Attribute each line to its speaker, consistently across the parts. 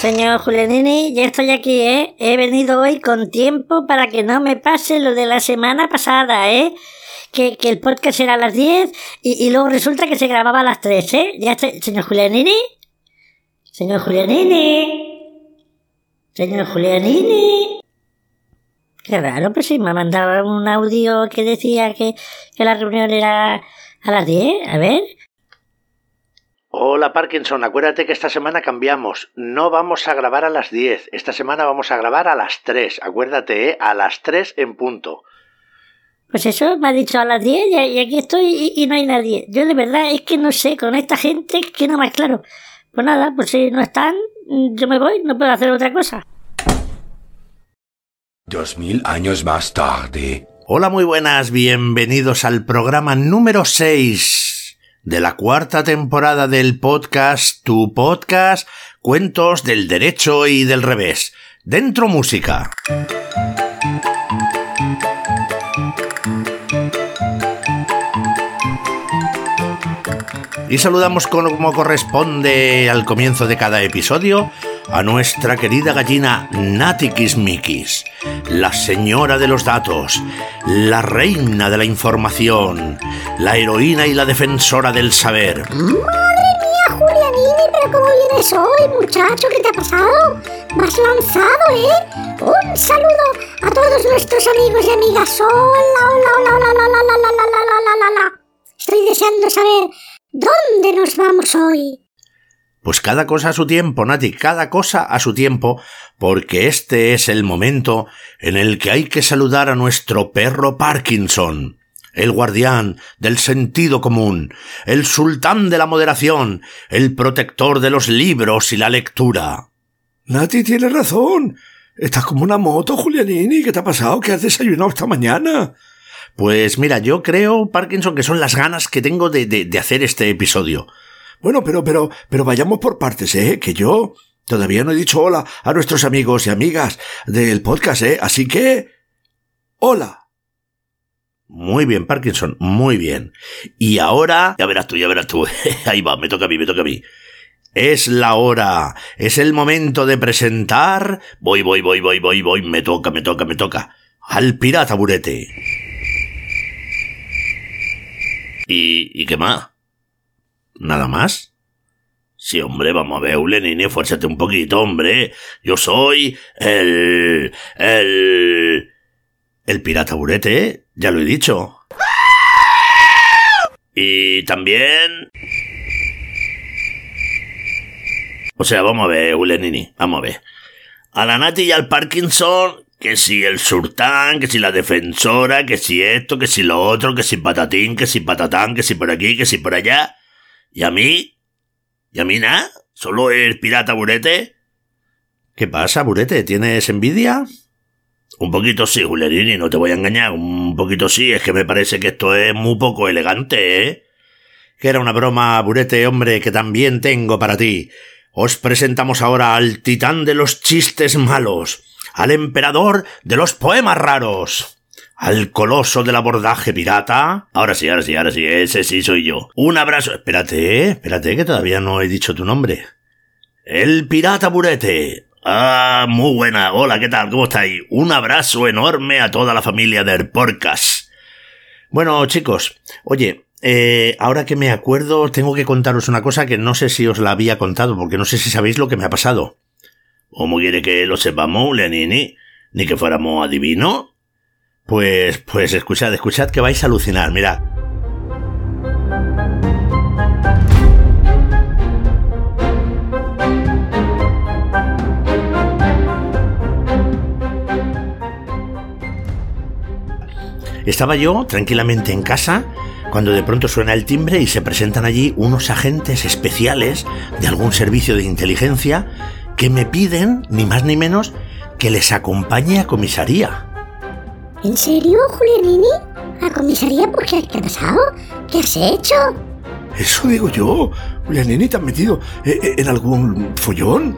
Speaker 1: Señor Julianini, ya estoy aquí, ¿eh? He venido hoy con tiempo para que no me pase lo de la semana pasada, ¿eh? Que, que el podcast era a las 10 y, y luego resulta que se grababa a las 3, ¿eh? Ya estoy... Señor Julianini. Señor Julianini. Señor Julianini. Qué raro, pues sí, me ha mandado un audio que decía que, que la reunión era a las 10. A ver.
Speaker 2: Hola Parkinson, acuérdate que esta semana cambiamos. No vamos a grabar a las 10. Esta semana vamos a grabar a las 3. Acuérdate, ¿eh? A las 3 en punto.
Speaker 1: Pues eso, me ha dicho a las 10 y, y aquí estoy y, y no hay nadie. Yo de verdad es que no sé, con esta gente que no más claro. Pues nada, pues si no están, yo me voy, no puedo hacer otra cosa.
Speaker 3: Dos mil años más tarde.
Speaker 2: Hola, muy buenas, bienvenidos al programa número 6 de la cuarta temporada del podcast Tu Podcast, Cuentos del Derecho y del Revés. Dentro música. Y saludamos como corresponde al comienzo de cada episodio a nuestra querida gallina Natikismikis, la señora de los datos, la reina de la información, la heroína y la defensora del saber.
Speaker 4: Madre mía, Julianini, pero cómo vienes hoy, muchacho, ¿qué te ha pasado? Has lanzado, ¿eh? Un saludo a todos nuestros amigos y amigas. Hola, hola, hola, hola, hola, hola, hola. Estoy deseando saber dónde nos vamos hoy.
Speaker 2: Pues cada cosa a su tiempo, Nati, cada cosa a su tiempo, porque este es el momento en el que hay que saludar a nuestro perro Parkinson, el guardián del sentido común, el sultán de la moderación, el protector de los libros y la lectura.
Speaker 3: Nati tiene razón. Estás como una moto, Julianini. ¿Qué te ha pasado? ¿Qué has desayunado esta mañana?
Speaker 2: Pues mira, yo creo, Parkinson, que son las ganas que tengo de, de, de hacer este episodio.
Speaker 3: Bueno, pero, pero, pero vayamos por partes, ¿eh? Que yo todavía no he dicho hola a nuestros amigos y amigas del podcast, ¿eh? Así que... Hola.
Speaker 2: Muy bien, Parkinson, muy bien. Y ahora... Ya verás tú, ya verás tú. Ahí va, me toca a mí, me toca a mí. Es la hora, es el momento de presentar... Voy, voy, voy, voy, voy, voy, me toca, me toca, me toca. Al pirata burete. ¿Y, qué más? ¿Nada más? Sí, hombre, vamos a ver, Ulenini, fuérzate un poquito, hombre. Yo soy el... el... el pirata burete, ya lo he dicho. Y también... O sea, vamos a ver, Ulenini, vamos a ver. A la Nati y al Parkinson, que si el sultán, que si la defensora, que si esto, que si lo otro, que si patatín, que si patatán, que si por aquí, que si por allá. ¿Y a mí? ¿Y a mí nada? ¿Solo el pirata Burete? ¿Qué pasa, Burete? ¿Tienes envidia? Un poquito sí, Julerini, no te voy a engañar. Un poquito sí, es que me parece que esto es muy poco elegante, ¿eh? Que era una broma, Burete, hombre, que también tengo para ti. Os presentamos ahora al titán de los chistes malos, al emperador de los poemas raros al coloso del abordaje pirata. Ahora sí, ahora sí, ahora sí, ese sí soy yo. Un abrazo. Espérate, espérate, que todavía no he dicho tu nombre. El pirata burete. Ah, muy buena. Hola, ¿qué tal? ¿Cómo estáis? Un abrazo enorme a toda la familia del podcast. Bueno, chicos, oye, eh, ahora que me acuerdo, tengo que contaros una cosa que no sé si os la había contado, porque no sé si sabéis lo que me ha pasado. ¿Cómo quiere que lo sepamos, Lenini? ¿Ni que fuéramos adivinos? Pues, pues escuchad, escuchad que vais a alucinar, mirad. Estaba yo tranquilamente en casa cuando de pronto suena el timbre y se presentan allí unos agentes especiales de algún servicio de inteligencia que me piden, ni más ni menos, que les acompañe a comisaría.
Speaker 4: ¿En serio, Julianini? ¿A comisaría por qué? ¿Qué ha pasado? ¿Qué has hecho?
Speaker 3: Eso digo yo. Julianini, ¿te has metido eh, eh, en algún follón?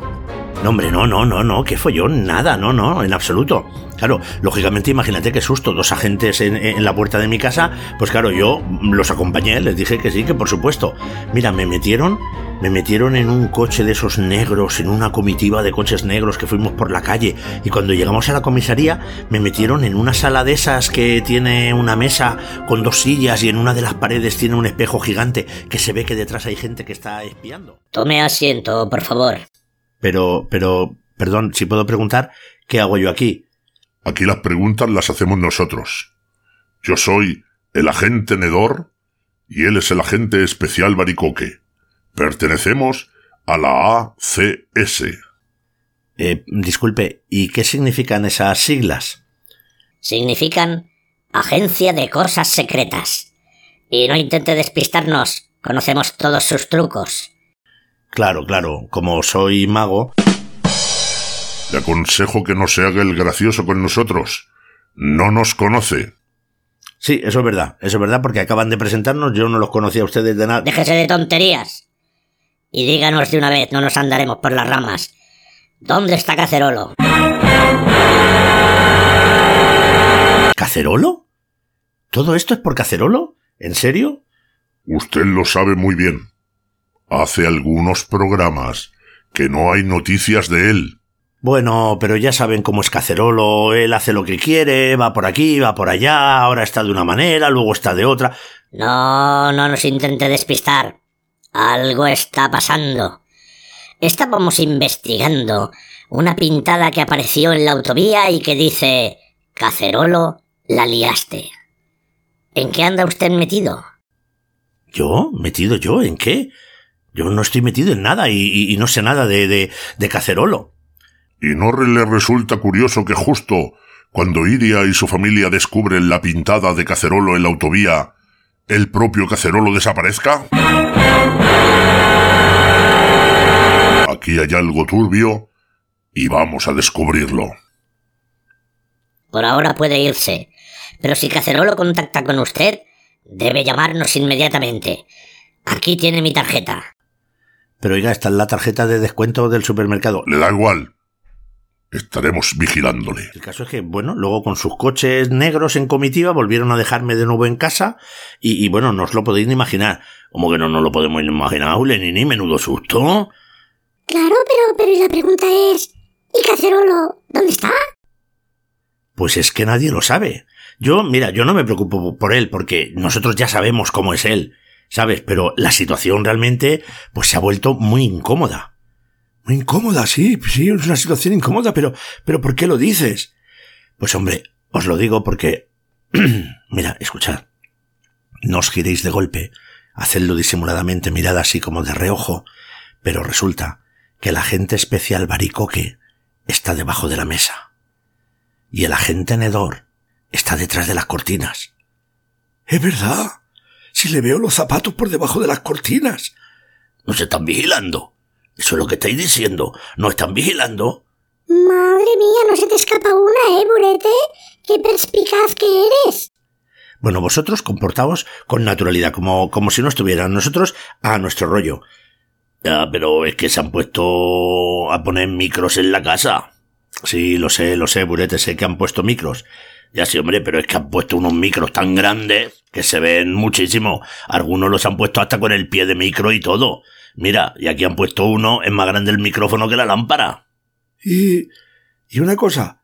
Speaker 2: No, hombre, no, no, no, no, qué follón, nada, no, no, en absoluto. Claro, lógicamente imagínate qué susto, dos agentes en, en, la puerta de mi casa, pues claro, yo los acompañé, les dije que sí, que por supuesto. Mira, me metieron, me metieron en un coche de esos negros, en una comitiva de coches negros que fuimos por la calle, y cuando llegamos a la comisaría, me metieron en una sala de esas que tiene una mesa con dos sillas y en una de las paredes tiene un espejo gigante que se ve que detrás hay gente que está espiando.
Speaker 1: Tome asiento, por favor.
Speaker 2: Pero, pero, perdón, si puedo preguntar, ¿qué hago yo aquí?
Speaker 5: Aquí las preguntas las hacemos nosotros. Yo soy el agente Nedor y él es el agente especial Baricoque. Pertenecemos a la ACS.
Speaker 2: Eh, disculpe, ¿y qué significan esas siglas?
Speaker 1: Significan Agencia de Cosas Secretas. Y no intente despistarnos, conocemos todos sus trucos.
Speaker 2: Claro, claro, como soy mago.
Speaker 5: Le aconsejo que no se haga el gracioso con nosotros. No nos conoce.
Speaker 2: Sí, eso es verdad, eso es verdad, porque acaban de presentarnos, yo no los conocía a ustedes de nada.
Speaker 1: Déjese de tonterías. Y díganos de una vez, no nos andaremos por las ramas. ¿Dónde está Cacerolo?
Speaker 2: ¿Cacerolo? ¿Todo esto es por Cacerolo? ¿En serio?
Speaker 5: Usted lo sabe muy bien. Hace algunos programas que no hay noticias de él.
Speaker 2: Bueno, pero ya saben cómo es Cacerolo, él hace lo que quiere, va por aquí, va por allá, ahora está de una manera, luego está de otra.
Speaker 1: No, no nos intente despistar. Algo está pasando. Estábamos investigando una pintada que apareció en la autovía y que dice Cacerolo, la liaste. ¿En qué anda usted metido?
Speaker 2: ¿Yo? ¿Metido yo? ¿En qué? Yo no estoy metido en nada y, y no sé nada de, de, de Cacerolo.
Speaker 5: ¿Y no le resulta curioso que justo cuando Iria y su familia descubren la pintada de Cacerolo en la autovía, el propio Cacerolo desaparezca? Aquí hay algo turbio y vamos a descubrirlo.
Speaker 1: Por ahora puede irse, pero si Cacerolo contacta con usted, debe llamarnos inmediatamente. Aquí tiene mi tarjeta.
Speaker 2: Pero oiga, esta es la tarjeta de descuento del supermercado.
Speaker 5: Le da igual. Estaremos vigilándole.
Speaker 2: El caso es que, bueno, luego con sus coches negros en comitiva volvieron a dejarme de nuevo en casa y, y bueno, no os lo podéis ni imaginar. Como que no nos lo podemos imaginar, ni ni menudo susto.
Speaker 4: Claro, pero, pero la pregunta es, ¿y Cacerolo dónde está?
Speaker 2: Pues es que nadie lo sabe. Yo, mira, yo no me preocupo por él porque nosotros ya sabemos cómo es él. ¿Sabes? Pero la situación realmente, pues se ha vuelto muy incómoda.
Speaker 3: Muy incómoda, sí, sí, es una situación incómoda, pero, pero ¿por qué lo dices?
Speaker 2: Pues hombre, os lo digo porque, mira, escuchad, no os giréis de golpe, hacedlo disimuladamente, mirad así como de reojo, pero resulta que el agente especial Baricoque está debajo de la mesa. Y el agente Nedor está detrás de las cortinas.
Speaker 3: Es verdad. Si le veo los zapatos por debajo de las cortinas.
Speaker 2: ¿Nos están vigilando? Eso es lo que estáis diciendo. ¿No están vigilando?
Speaker 4: Madre mía, no se te escapa una, ¿eh, Burete? ¡Qué perspicaz que eres!
Speaker 2: Bueno, vosotros comportaos con naturalidad, como, como si no estuvieran nosotros a nuestro rollo. Ya, pero es que se han puesto a poner micros en la casa. Sí, lo sé, lo sé, Burete, sé que han puesto micros. Ya sí, hombre, pero es que han puesto unos micros tan grandes que se ven muchísimo. Algunos los han puesto hasta con el pie de micro y todo. Mira, y aquí han puesto uno, es más grande el micrófono que la lámpara.
Speaker 3: Y... y una cosa,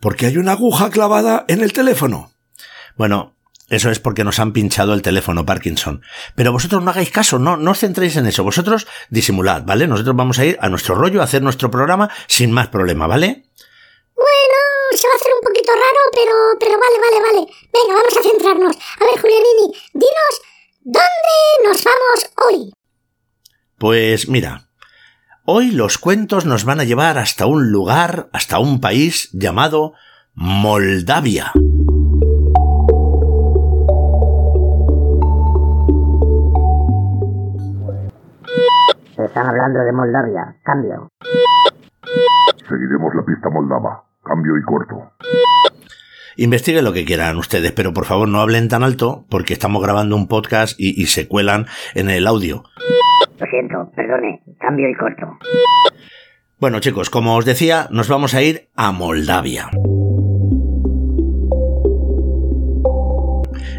Speaker 3: ¿por qué hay una aguja clavada en el teléfono?
Speaker 2: Bueno, eso es porque nos han pinchado el teléfono Parkinson. Pero vosotros no hagáis caso, no, no os centréis en eso. Vosotros disimulad, ¿vale? Nosotros vamos a ir a nuestro rollo a hacer nuestro programa sin más problema, ¿vale?
Speaker 4: Bueno, se va a hacer un poquito raro, pero, pero vale, vale, vale. Venga, vamos a centrarnos. A ver, Julianini, dinos, ¿dónde nos vamos hoy?
Speaker 2: Pues mira, hoy los cuentos nos van a llevar hasta un lugar, hasta un país llamado Moldavia.
Speaker 1: Están hablando de Moldavia. Cambio.
Speaker 5: Seguiremos la pista moldava. Cambio y corto.
Speaker 2: Investiguen lo que quieran ustedes, pero por favor no hablen tan alto porque estamos grabando un podcast y, y se cuelan en el audio.
Speaker 1: Lo siento, perdone. Cambio y corto.
Speaker 2: Bueno chicos, como os decía, nos vamos a ir a Moldavia.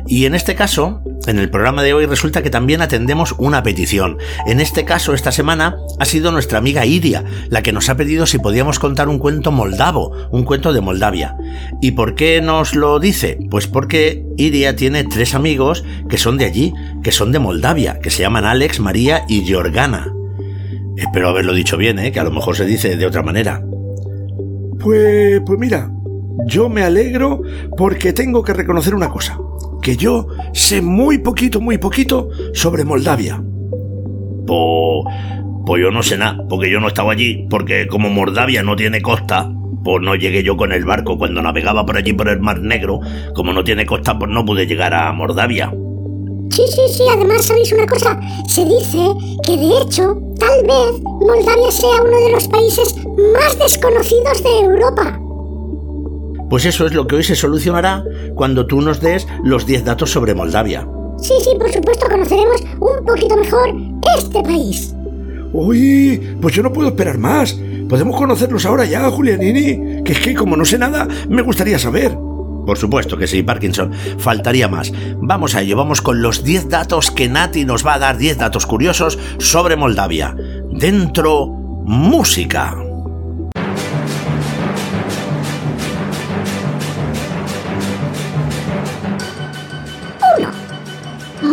Speaker 2: Y en este caso, en el programa de hoy resulta que también atendemos una petición. En este caso, esta semana, ha sido nuestra amiga Iria la que nos ha pedido si podíamos contar un cuento moldavo, un cuento de Moldavia. ¿Y por qué nos lo dice? Pues porque Iria tiene tres amigos que son de allí, que son de Moldavia, que se llaman Alex, María y Georgana. Espero haberlo dicho bien, ¿eh? que a lo mejor se dice de otra manera.
Speaker 3: Pues, pues mira, yo me alegro porque tengo que reconocer una cosa, que yo sé muy poquito, muy poquito sobre Moldavia.
Speaker 2: Pues, pues yo no sé nada, porque yo no estaba allí, porque como Moldavia no tiene costa, pues no llegué yo con el barco cuando navegaba por allí por el Mar Negro, como no tiene costa, pues no pude llegar a Moldavia.
Speaker 4: Sí, sí, sí, además sabéis una cosa, se dice que de hecho, tal vez Moldavia sea uno de los países más desconocidos de Europa.
Speaker 2: Pues eso es lo que hoy se solucionará cuando tú nos des los 10 datos sobre Moldavia.
Speaker 4: Sí, sí, por supuesto conoceremos un poquito mejor este país.
Speaker 3: Uy, pues yo no puedo esperar más. Podemos conocerlos ahora ya, Julianini. Que es que como no sé nada, me gustaría saber.
Speaker 2: Por supuesto que sí, Parkinson. Faltaría más. Vamos a ello, vamos con los 10 datos que Nati nos va a dar, 10 datos curiosos sobre Moldavia. Dentro, música.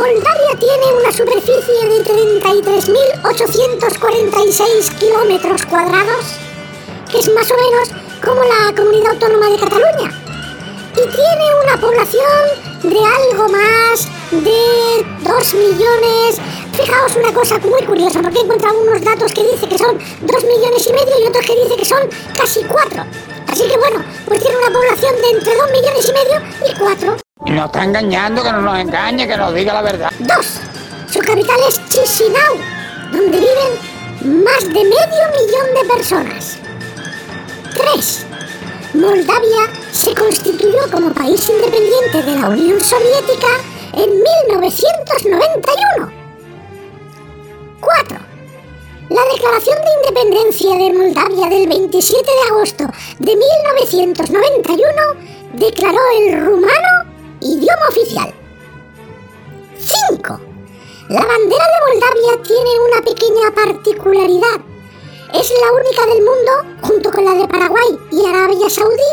Speaker 4: Moldavia tiene una superficie de 33.846 kilómetros cuadrados, que es más o menos como la comunidad autónoma de Cataluña y tiene una población de algo más de 2 millones. Fijaos una cosa muy curiosa, porque he encontrado unos datos que dice que son 2 millones y medio y otros que dice que son casi 4. Así que bueno, pues tiene una población de entre 2 millones y medio y 4.
Speaker 6: Nos está engañando, que no nos engañe, que nos diga la verdad.
Speaker 4: 2. Su capital es Chisinau, donde viven más de medio millón de personas. 3. Moldavia se constituyó como país independiente de la Unión Soviética en 1991. 4. La Declaración de Independencia de Moldavia del 27 de agosto de 1991 declaró el rumano idioma oficial. 5. La bandera de Moldavia tiene una pequeña particularidad es la única del mundo, junto con la de Paraguay y Arabia Saudí,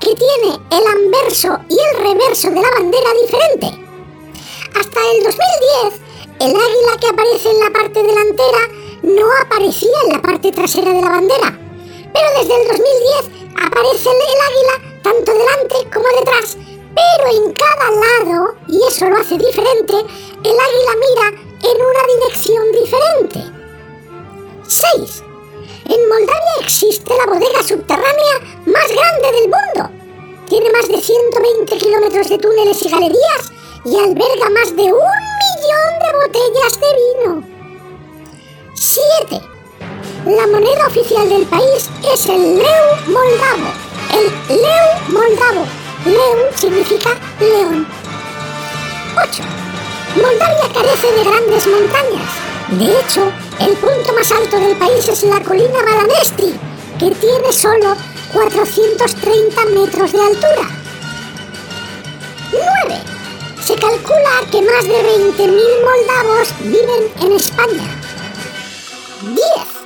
Speaker 4: que tiene el anverso y el reverso de la bandera diferente. Hasta el 2010, el águila que aparece en la parte delantera no aparecía en la parte trasera de la bandera, pero desde el 2010 aparece el águila tanto delante como detrás, pero en cada lado, y eso lo hace diferente, el águila mira en una dirección diferente. 6. En Moldavia existe la bodega subterránea más grande del mundo. Tiene más de 120 kilómetros de túneles y galerías y alberga más de un millón de botellas de vino. 7. La moneda oficial del país es el leu moldavo. El leu moldavo. Leu significa león. 8. Moldavia carece de grandes montañas. De hecho, el punto más alto del país es la colina Balanesti, que tiene solo 430 metros de altura. 9. Se calcula que más de 20.000 moldavos viven en España. 10.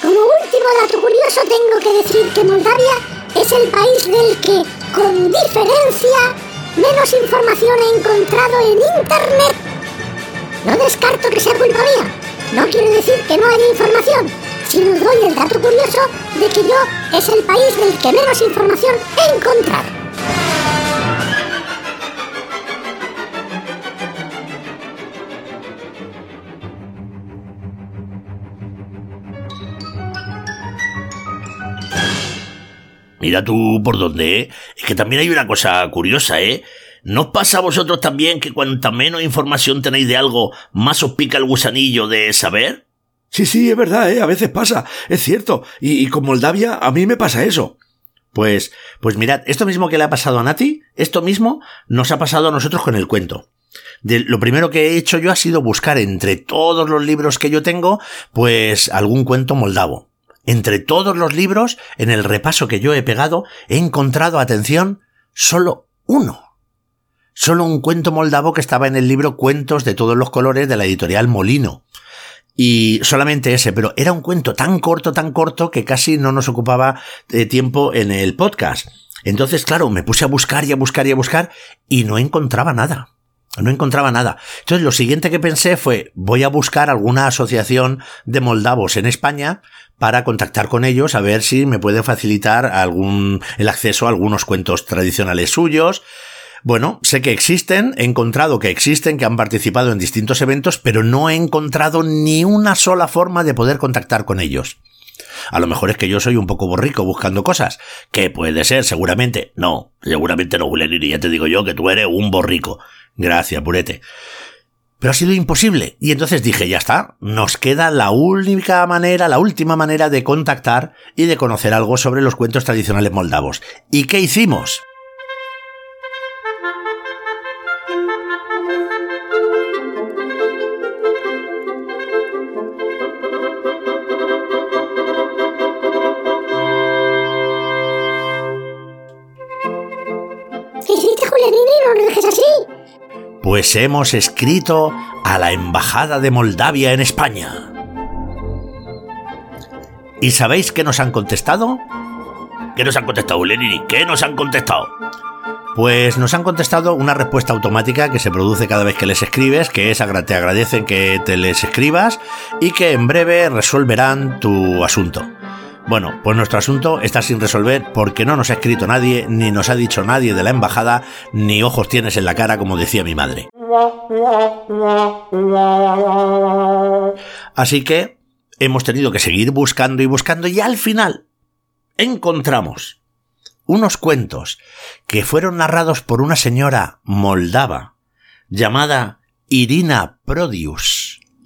Speaker 4: Como último dato curioso tengo que decir que Moldavia es el país del que, con diferencia, menos información he encontrado en Internet. No descarto que sea culpa mía, no quiere decir que no haya información, sino doy el dato curioso de que yo es el país del que menos información he encontrado.
Speaker 2: Mira tú por dónde, ¿eh? Es que también hay una cosa curiosa, ¿eh? ¿No os pasa a vosotros también que cuanta menos información tenéis de algo, más os pica el gusanillo de saber?
Speaker 3: Sí, sí, es verdad, ¿eh? A veces pasa, es cierto. Y, con Moldavia a mí me pasa eso.
Speaker 2: Pues, pues mirad, esto mismo que le ha pasado a Nati, esto mismo nos ha pasado a nosotros con el cuento. De, lo primero que he hecho yo ha sido buscar entre todos los libros que yo tengo, pues algún cuento moldavo. Entre todos los libros, en el repaso que yo he pegado, he encontrado, atención, solo uno. Solo un cuento moldavo que estaba en el libro Cuentos de todos los colores de la editorial Molino. Y solamente ese, pero era un cuento tan corto, tan corto que casi no nos ocupaba de tiempo en el podcast. Entonces, claro, me puse a buscar y a buscar y a buscar y no encontraba nada. No encontraba nada. Entonces lo siguiente que pensé fue, voy a buscar alguna asociación de moldavos en España para contactar con ellos a ver si me puede facilitar algún, el acceso a algunos cuentos tradicionales suyos. Bueno, sé que existen, he encontrado que existen, que han participado en distintos eventos, pero no he encontrado ni una sola forma de poder contactar con ellos. A lo mejor es que yo soy un poco borrico buscando cosas. Que puede ser, seguramente. No, seguramente no, y ya te digo yo que tú eres un borrico. Gracias, purete. Pero ha sido imposible. Y entonces dije, ya está, nos queda la única manera, la última manera de contactar y de conocer algo sobre los cuentos tradicionales moldavos. ¿Y qué hicimos? Hemos escrito a la Embajada de Moldavia en España. ¿Y sabéis qué nos han contestado? ¿Qué nos han contestado, Lenini? ¿Qué nos han contestado? Pues nos han contestado una respuesta automática que se produce cada vez que les escribes, que es te agradecen que te les escribas y que en breve resolverán tu asunto. Bueno, pues nuestro asunto está sin resolver porque no nos ha escrito nadie, ni nos ha dicho nadie de la embajada, ni ojos tienes en la cara, como decía mi madre. Así que hemos tenido que seguir buscando y buscando y al final encontramos unos cuentos que fueron narrados por una señora moldava llamada Irina Prodius.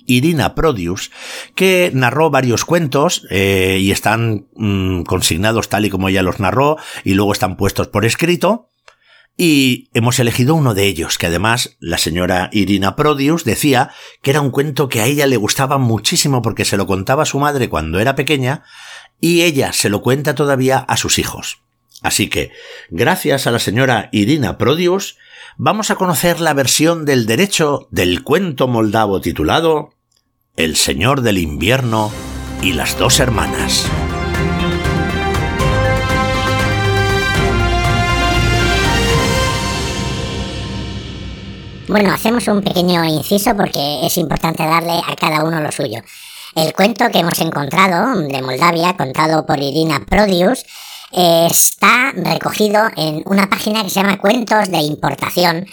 Speaker 2: Irina Prodius, que narró varios cuentos eh, y están mm, consignados tal y como ella los narró y luego están puestos por escrito. Y hemos elegido uno de ellos, que además la señora Irina Prodius decía que era un cuento que a ella le gustaba muchísimo porque se lo contaba a su madre cuando era pequeña y ella se lo cuenta todavía a sus hijos. Así que, gracias a la señora Irina Prodius, vamos a conocer la versión del derecho del cuento moldavo titulado El Señor del Invierno y las dos hermanas.
Speaker 1: Bueno, hacemos un pequeño inciso porque es importante darle a cada uno lo suyo. El cuento que hemos encontrado de Moldavia, contado por Irina Prodius, está recogido en una página que se llama Cuentos de Importación,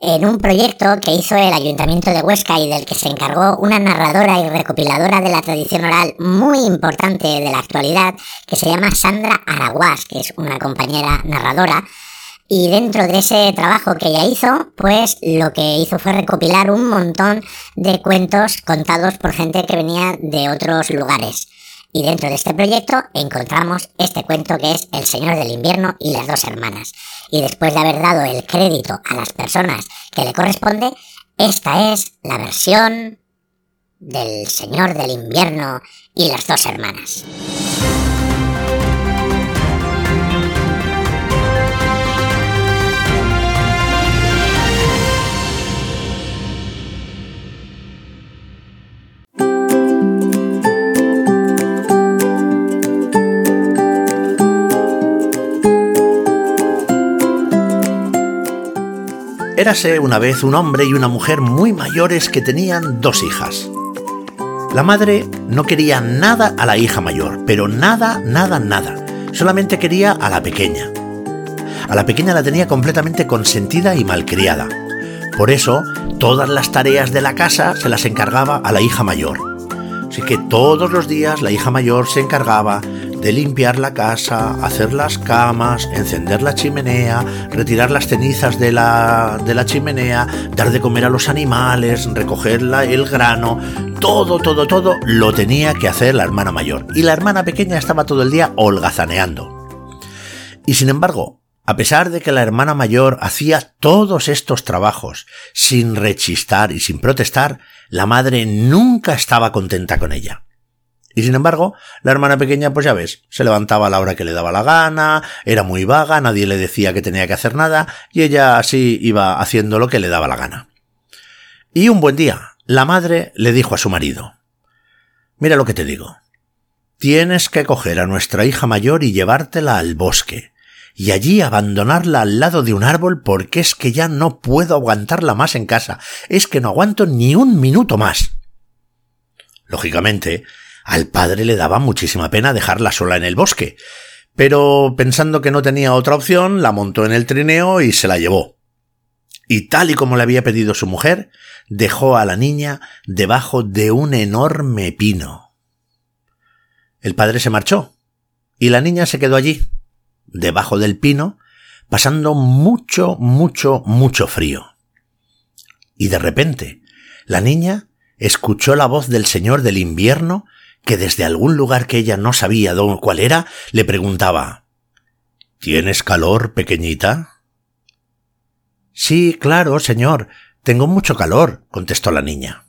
Speaker 1: en un proyecto que hizo el Ayuntamiento de Huesca y del que se encargó una narradora y recopiladora de la tradición oral muy importante de la actualidad, que se llama Sandra Araguás, que es una compañera narradora. Y dentro de ese trabajo que ella hizo, pues lo que hizo fue recopilar un montón de cuentos contados por gente que venía de otros lugares. Y dentro de este proyecto encontramos este cuento que es El Señor del Invierno y las dos hermanas. Y después de haber dado el crédito a las personas que le corresponde, esta es la versión del Señor del Invierno y las dos hermanas.
Speaker 2: Érase una vez un hombre y una mujer muy mayores que tenían dos hijas. La madre no quería nada a la hija mayor, pero nada, nada, nada. Solamente quería a la pequeña. A la pequeña la tenía completamente consentida y malcriada. Por eso, todas las tareas de la casa se las encargaba a la hija mayor. Así que todos los días la hija mayor se encargaba de limpiar la casa, hacer las camas, encender la chimenea, retirar las cenizas de la, de la chimenea, dar de comer a los animales, recoger la- el grano, todo, todo, todo lo tenía que hacer la hermana mayor. Y la hermana pequeña estaba todo el día holgazaneando. Y sin embargo, a pesar de que la hermana mayor hacía todos estos trabajos sin rechistar y sin protestar, la madre nunca estaba contenta con ella. Y sin embargo, la hermana pequeña, pues ya ves, se levantaba a la hora que le daba la gana, era muy vaga, nadie le decía que tenía que hacer nada, y ella así iba haciendo lo que le daba la gana. Y un buen día, la madre le dijo a su marido, Mira lo que te digo. Tienes que coger a nuestra hija mayor y llevártela al bosque, y allí abandonarla al lado de un árbol porque es que ya no puedo aguantarla más en casa, es que no aguanto ni un minuto más. Lógicamente, al padre le daba muchísima pena dejarla sola en el bosque, pero pensando que no tenía otra opción, la montó en el trineo y se la llevó. Y tal y como le había pedido su mujer, dejó a la niña debajo de un enorme pino. El padre se marchó, y la niña se quedó allí, debajo del pino, pasando mucho, mucho, mucho frío. Y de repente, la niña escuchó la voz del señor del invierno que desde algún lugar que ella no sabía cuál era, le preguntaba ¿Tienes calor, pequeñita? Sí, claro, señor. Tengo mucho calor, contestó la niña.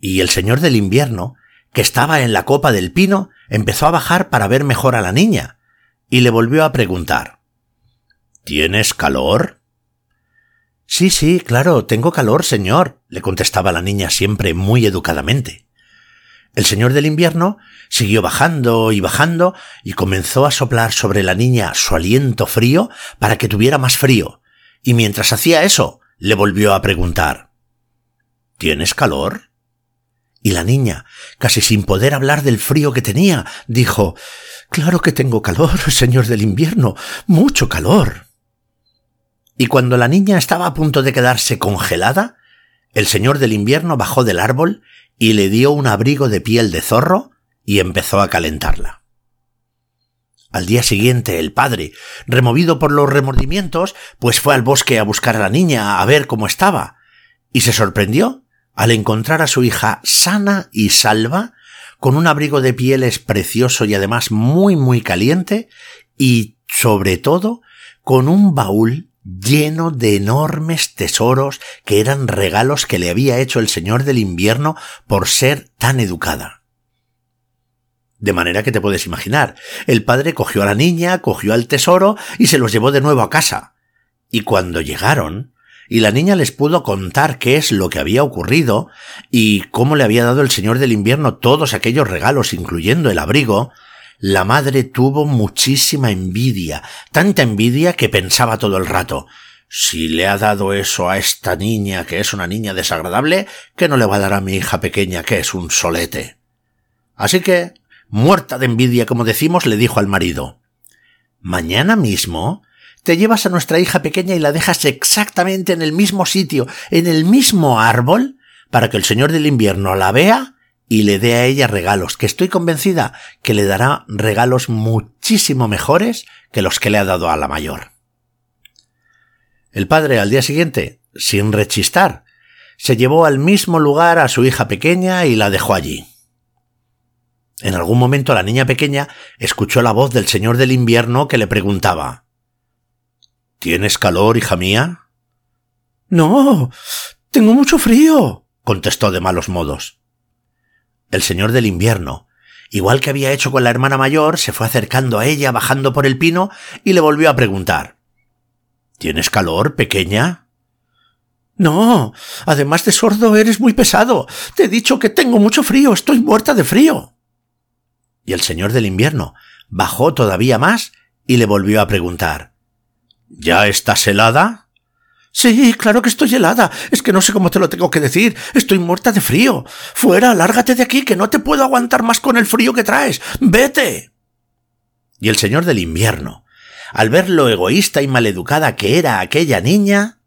Speaker 2: Y el señor del invierno, que estaba en la copa del pino, empezó a bajar para ver mejor a la niña, y le volvió a preguntar ¿Tienes calor? Sí, sí, claro, tengo calor, señor, le contestaba la niña siempre muy educadamente. El señor del invierno siguió bajando y bajando y comenzó a soplar sobre la niña su aliento frío para que tuviera más frío, y mientras hacía eso, le volvió a preguntar ¿Tienes calor? Y la niña, casi sin poder hablar del frío que tenía, dijo Claro que tengo calor, señor del invierno, mucho calor. Y cuando la niña estaba a punto de quedarse congelada, el señor del invierno bajó del árbol y le dio un abrigo de piel de zorro y empezó a calentarla. Al día siguiente el padre, removido por los remordimientos, pues fue al bosque a buscar a la niña a ver cómo estaba, y se sorprendió al encontrar a su hija sana y salva, con un abrigo de pieles precioso y además muy muy caliente, y sobre todo con un baúl lleno de enormes tesoros que eran regalos que le había hecho el señor del invierno por ser tan educada. De manera que te puedes imaginar, el padre cogió a la niña, cogió al tesoro y se los llevó de nuevo a casa. Y cuando llegaron, y la niña les pudo contar qué es lo que había ocurrido y cómo le había dado el señor del invierno todos aquellos regalos, incluyendo el abrigo, la madre tuvo muchísima envidia, tanta envidia que pensaba todo el rato si le ha dado eso a esta niña, que es una niña desagradable, que no le va a dar a mi hija pequeña, que es un solete. Así que, muerta de envidia, como decimos, le dijo al marido Mañana mismo te llevas a nuestra hija pequeña y la dejas exactamente en el mismo sitio, en el mismo árbol, para que el señor del invierno la vea y le dé a ella regalos, que estoy convencida que le dará regalos muchísimo mejores que los que le ha dado a la mayor. El padre al día siguiente, sin rechistar, se llevó al mismo lugar a su hija pequeña y la dejó allí. En algún momento la niña pequeña escuchó la voz del señor del invierno que le preguntaba ¿Tienes calor, hija mía? No. Tengo mucho frío. contestó de malos modos. El señor del invierno, igual que había hecho con la hermana mayor, se fue acercando a ella bajando por el pino y le volvió a preguntar ¿Tienes calor, pequeña? No. Además de sordo, eres muy pesado. Te he dicho que tengo mucho frío. Estoy muerta de frío. Y el señor del invierno bajó todavía más y le volvió a preguntar ¿Ya estás helada? Sí, claro que estoy helada. Es que no sé cómo te lo tengo que decir. Estoy muerta de frío. Fuera, lárgate de aquí, que no te puedo aguantar más con el frío que traes. Vete. Y el señor del invierno, al ver lo egoísta y maleducada que era aquella niña,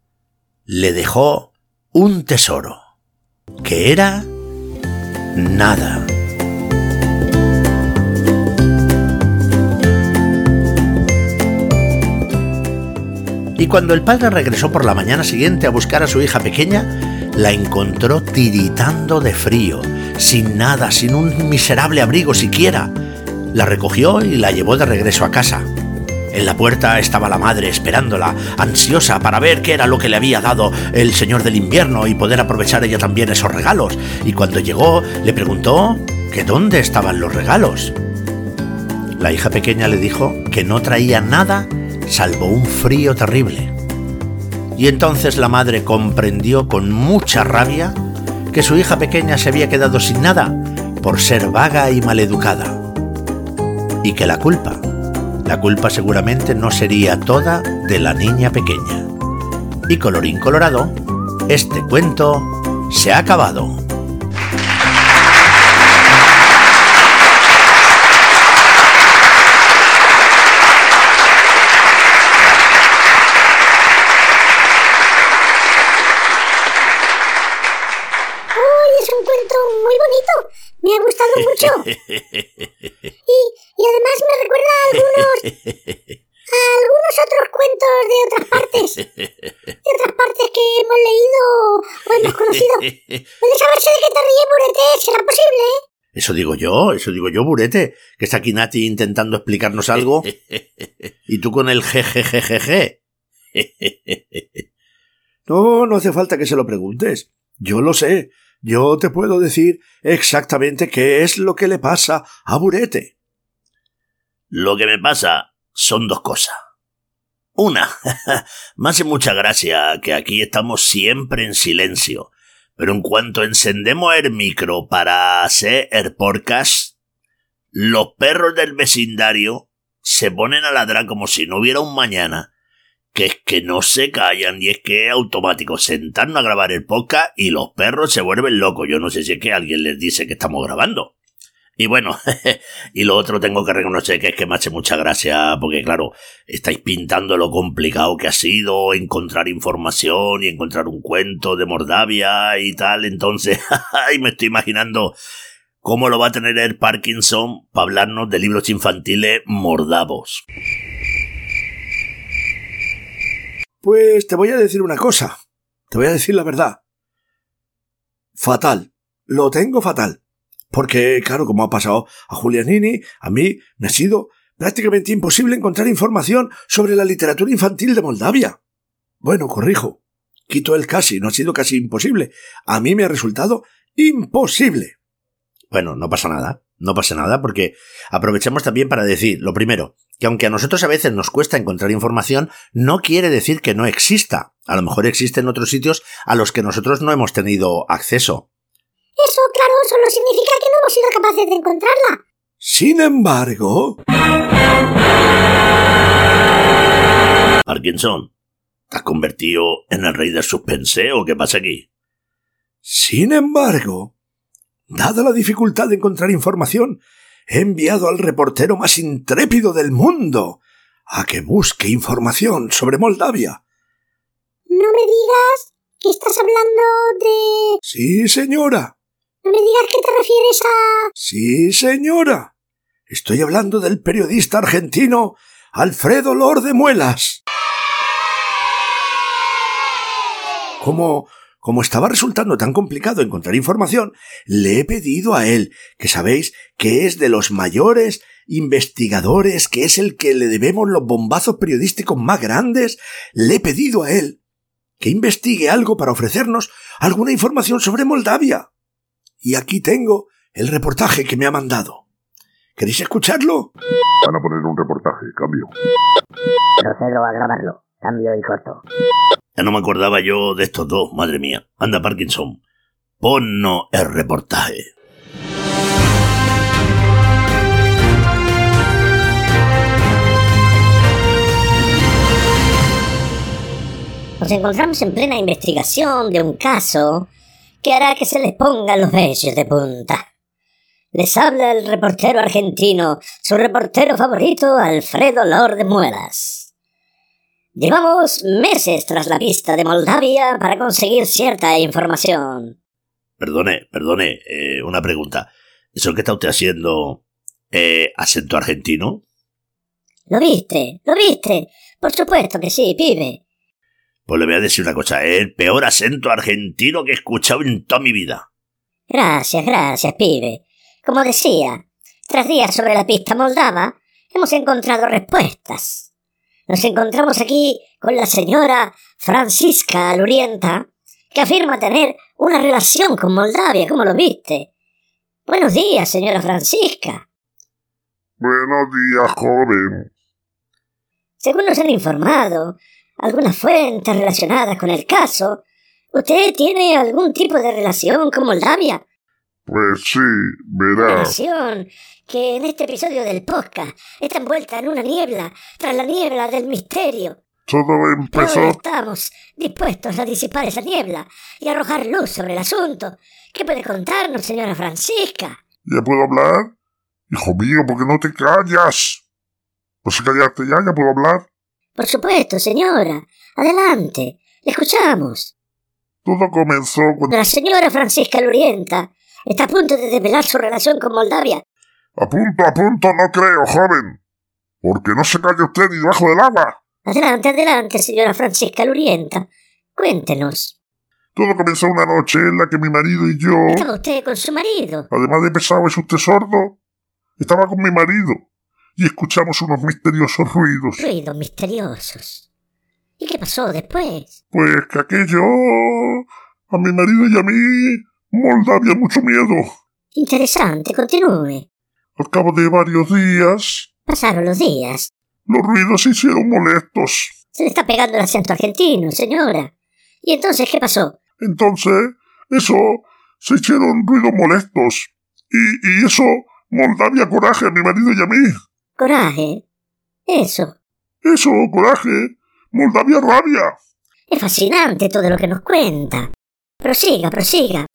Speaker 2: le dejó un tesoro, que era nada. Y cuando el padre regresó por la mañana siguiente a buscar a su hija pequeña, la encontró tiritando de frío, sin nada, sin un miserable abrigo siquiera. La recogió y la llevó de regreso a casa. En la puerta estaba la madre esperándola, ansiosa para ver qué era lo que le había dado el señor del invierno y poder aprovechar ella también esos regalos. Y cuando llegó, le preguntó que dónde estaban los regalos. La hija pequeña le dijo que no traía nada salvo un frío terrible. Y entonces la madre comprendió con mucha rabia que su hija pequeña se había quedado sin nada por ser vaga y maleducada. Y que la culpa, la culpa seguramente no sería toda de la niña pequeña. Y colorín colorado, este cuento se ha acabado.
Speaker 4: Mucho. Y, y además me recuerda a algunos, a algunos otros cuentos de otras partes. De otras partes que hemos leído o hemos conocido. ¿Puedes saberse de qué te ríes, Burete? ¿Será posible?
Speaker 2: Eso digo yo, eso digo yo, Burete, que está aquí Nati intentando explicarnos algo y tú con el jejejejeje.
Speaker 3: No, no hace falta que se lo preguntes. Yo lo sé. Yo te puedo decir exactamente qué es lo que le pasa a Burete.
Speaker 7: Lo que me pasa son dos cosas. Una, me hace mucha gracia que aquí estamos siempre en silencio, pero en cuanto encendemos el micro para hacer el podcast, los perros del vecindario se ponen a ladrar como si no hubiera un mañana, que es que no se callan y es que es automático sentarnos a grabar el podcast y los perros se vuelven locos. Yo no sé si es que alguien les dice que estamos grabando. Y bueno, y lo otro tengo que reconocer que es que me hace mucha gracia porque claro, estáis pintando lo complicado que ha sido encontrar información y encontrar un cuento de Mordavia y tal, entonces, y me estoy imaginando cómo lo va a tener el Parkinson para hablarnos de libros infantiles mordavos.
Speaker 3: Pues te voy a decir una cosa. Te voy a decir la verdad. Fatal. Lo tengo fatal. Porque, claro, como ha pasado a Julianini, a mí me ha sido prácticamente imposible encontrar información sobre la literatura infantil de Moldavia. Bueno, corrijo. Quito el casi, no ha sido casi imposible. A mí me ha resultado imposible.
Speaker 2: Bueno, no pasa nada, no pasa nada porque aprovechamos también para decir, lo primero, que aunque a nosotros a veces nos cuesta encontrar información, no quiere decir que no exista. A lo mejor existe en otros sitios a los que nosotros no hemos tenido acceso.
Speaker 4: Eso, claro, solo significa que no hemos sido capaces de encontrarla.
Speaker 3: Sin embargo,
Speaker 7: Parkinson, ¿te has convertido en el rey del suspense o qué pasa aquí?
Speaker 3: sin embargo, dada la dificultad de encontrar información, he enviado al reportero más intrépido del mundo a que busque información sobre Moldavia.
Speaker 4: No me digas que estás hablando de...
Speaker 3: Sí, señora.
Speaker 4: No me digas que te refieres a...
Speaker 3: Sí, señora. Estoy hablando del periodista argentino Alfredo Lor de Muelas. Como, como estaba resultando tan complicado encontrar información, le he pedido a él, que sabéis que es de los mayores investigadores, que es el que le debemos los bombazos periodísticos más grandes, le he pedido a él que investigue algo para ofrecernos alguna información sobre Moldavia. Y aquí tengo el reportaje que me ha mandado. ¿Queréis escucharlo?
Speaker 5: Van a poner un reportaje, cambio.
Speaker 8: Procedo a grabarlo. Cambio y corto.
Speaker 7: Ya no me acordaba yo de estos dos, madre mía. Anda, Parkinson, ponnos el reportaje.
Speaker 1: Nos encontramos en plena investigación de un caso que hará que se les pongan los vellos de punta. Les habla el reportero argentino, su reportero favorito, Alfredo Lor de Muelas. Llevamos meses tras la pista de Moldavia para conseguir cierta información.
Speaker 7: Perdone, perdone, eh, una pregunta. ¿Eso que está usted haciendo eh, acento argentino?
Speaker 1: ¿Lo viste? ¿Lo viste? Por supuesto que sí, pibe.
Speaker 7: Pues le voy a decir una cosa, es el peor acento argentino que he escuchado en toda mi vida.
Speaker 1: Gracias, gracias, pibe. Como decía, tras días sobre la pista moldava, hemos encontrado respuestas. Nos encontramos aquí con la señora Francisca Lurienta, que afirma tener una relación con Moldavia, ¿cómo lo viste? Buenos días, señora Francisca.
Speaker 9: Buenos días, joven.
Speaker 1: Según nos han informado algunas fuentes relacionadas con el caso, ¿usted tiene algún tipo de relación con Moldavia?
Speaker 9: Pues sí, verá.
Speaker 1: Relación que en este episodio del podcast está envuelta en una niebla, tras la niebla del misterio.
Speaker 9: Todo
Speaker 1: Pero
Speaker 9: empezó.
Speaker 1: estamos dispuestos a disipar esa niebla y arrojar luz sobre el asunto. ¿Qué puede contarnos, señora Francisca?
Speaker 9: ¿Ya puedo hablar? Hijo mío, ¿por qué no te callas? ¿Vas a callarte ya? ¿Ya puedo hablar?
Speaker 1: Por supuesto, señora. Adelante. Le escuchamos.
Speaker 9: Todo comenzó cuando...
Speaker 1: La señora Francisca Lurienta está a punto de desvelar su relación con Moldavia.
Speaker 9: A punto, a punto no creo, joven. Porque no se calle usted ni debajo del agua.
Speaker 1: Adelante, adelante, señora Francisca Lurienta. Cuéntenos.
Speaker 9: Todo comenzó una noche en la que mi marido y yo,
Speaker 1: ¿Estaba usted con su marido?
Speaker 9: además de pesado, ¿es usted sordo? Estaba con mi marido y escuchamos unos misteriosos ruidos.
Speaker 1: Ruidos misteriosos. ¿Y qué pasó después?
Speaker 9: Pues que aquello... A mi marido y a mí... Moldavia mucho miedo.
Speaker 1: Interesante, continúe.
Speaker 9: Al cabo de varios días,
Speaker 1: Pasaron los días.
Speaker 9: los ruidos se hicieron molestos.
Speaker 1: Se le está pegando el acento argentino, señora. ¿Y entonces qué pasó?
Speaker 9: Entonces, eso, se hicieron ruidos molestos. Y, y eso, Moldavia coraje a mi marido y a mí.
Speaker 1: Coraje. Eso.
Speaker 9: Eso, coraje. Moldavia rabia.
Speaker 1: Es fascinante todo lo que nos cuenta. Prosiga, prosiga.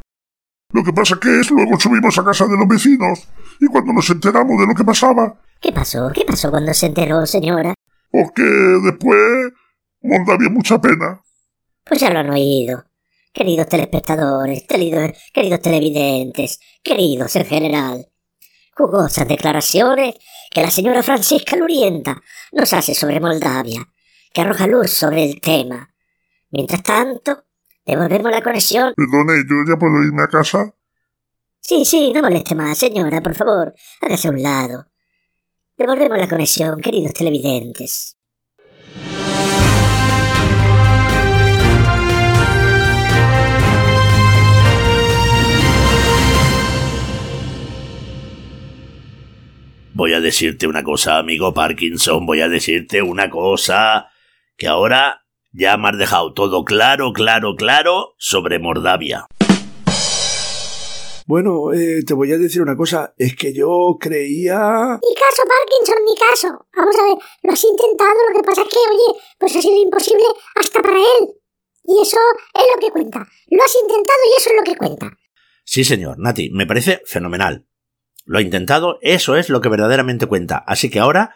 Speaker 9: Lo que pasa que es, luego subimos a casa de los vecinos. Y cuando nos enteramos de lo que pasaba,
Speaker 1: ¿Qué pasó? ¿Qué pasó cuando se enteró, señora?
Speaker 9: pues que después, Moldavia mucha pena.
Speaker 1: Pues ya lo han oído. Queridos telespectadores, queridos, queridos televidentes, queridos en general. Jugosas declaraciones que la señora Francisca Lurienta nos hace sobre Moldavia, que arroja luz sobre el tema. Mientras tanto, devolvemos la conexión.
Speaker 9: Perdone, yo ya puedo irme a casa.
Speaker 1: Sí, sí, no moleste más, señora, por favor, hágase a un lado. Devolvemos la conexión, queridos televidentes.
Speaker 5: Voy a decirte una cosa, amigo Parkinson, voy a decirte una cosa, que ahora ya me has dejado todo claro, claro, claro sobre Mordavia.
Speaker 3: Bueno, eh, te voy a decir una cosa, es que yo creía...
Speaker 4: Mi caso, Parkinson, mi caso. Vamos a ver, lo has intentado, lo que pasa es que, oye, pues ha sido imposible hasta para él. Y eso es lo que cuenta. Lo has intentado y eso es lo que cuenta.
Speaker 2: Sí, señor, Nati, me parece fenomenal. Lo ha intentado, eso es lo que verdaderamente cuenta. Así que ahora,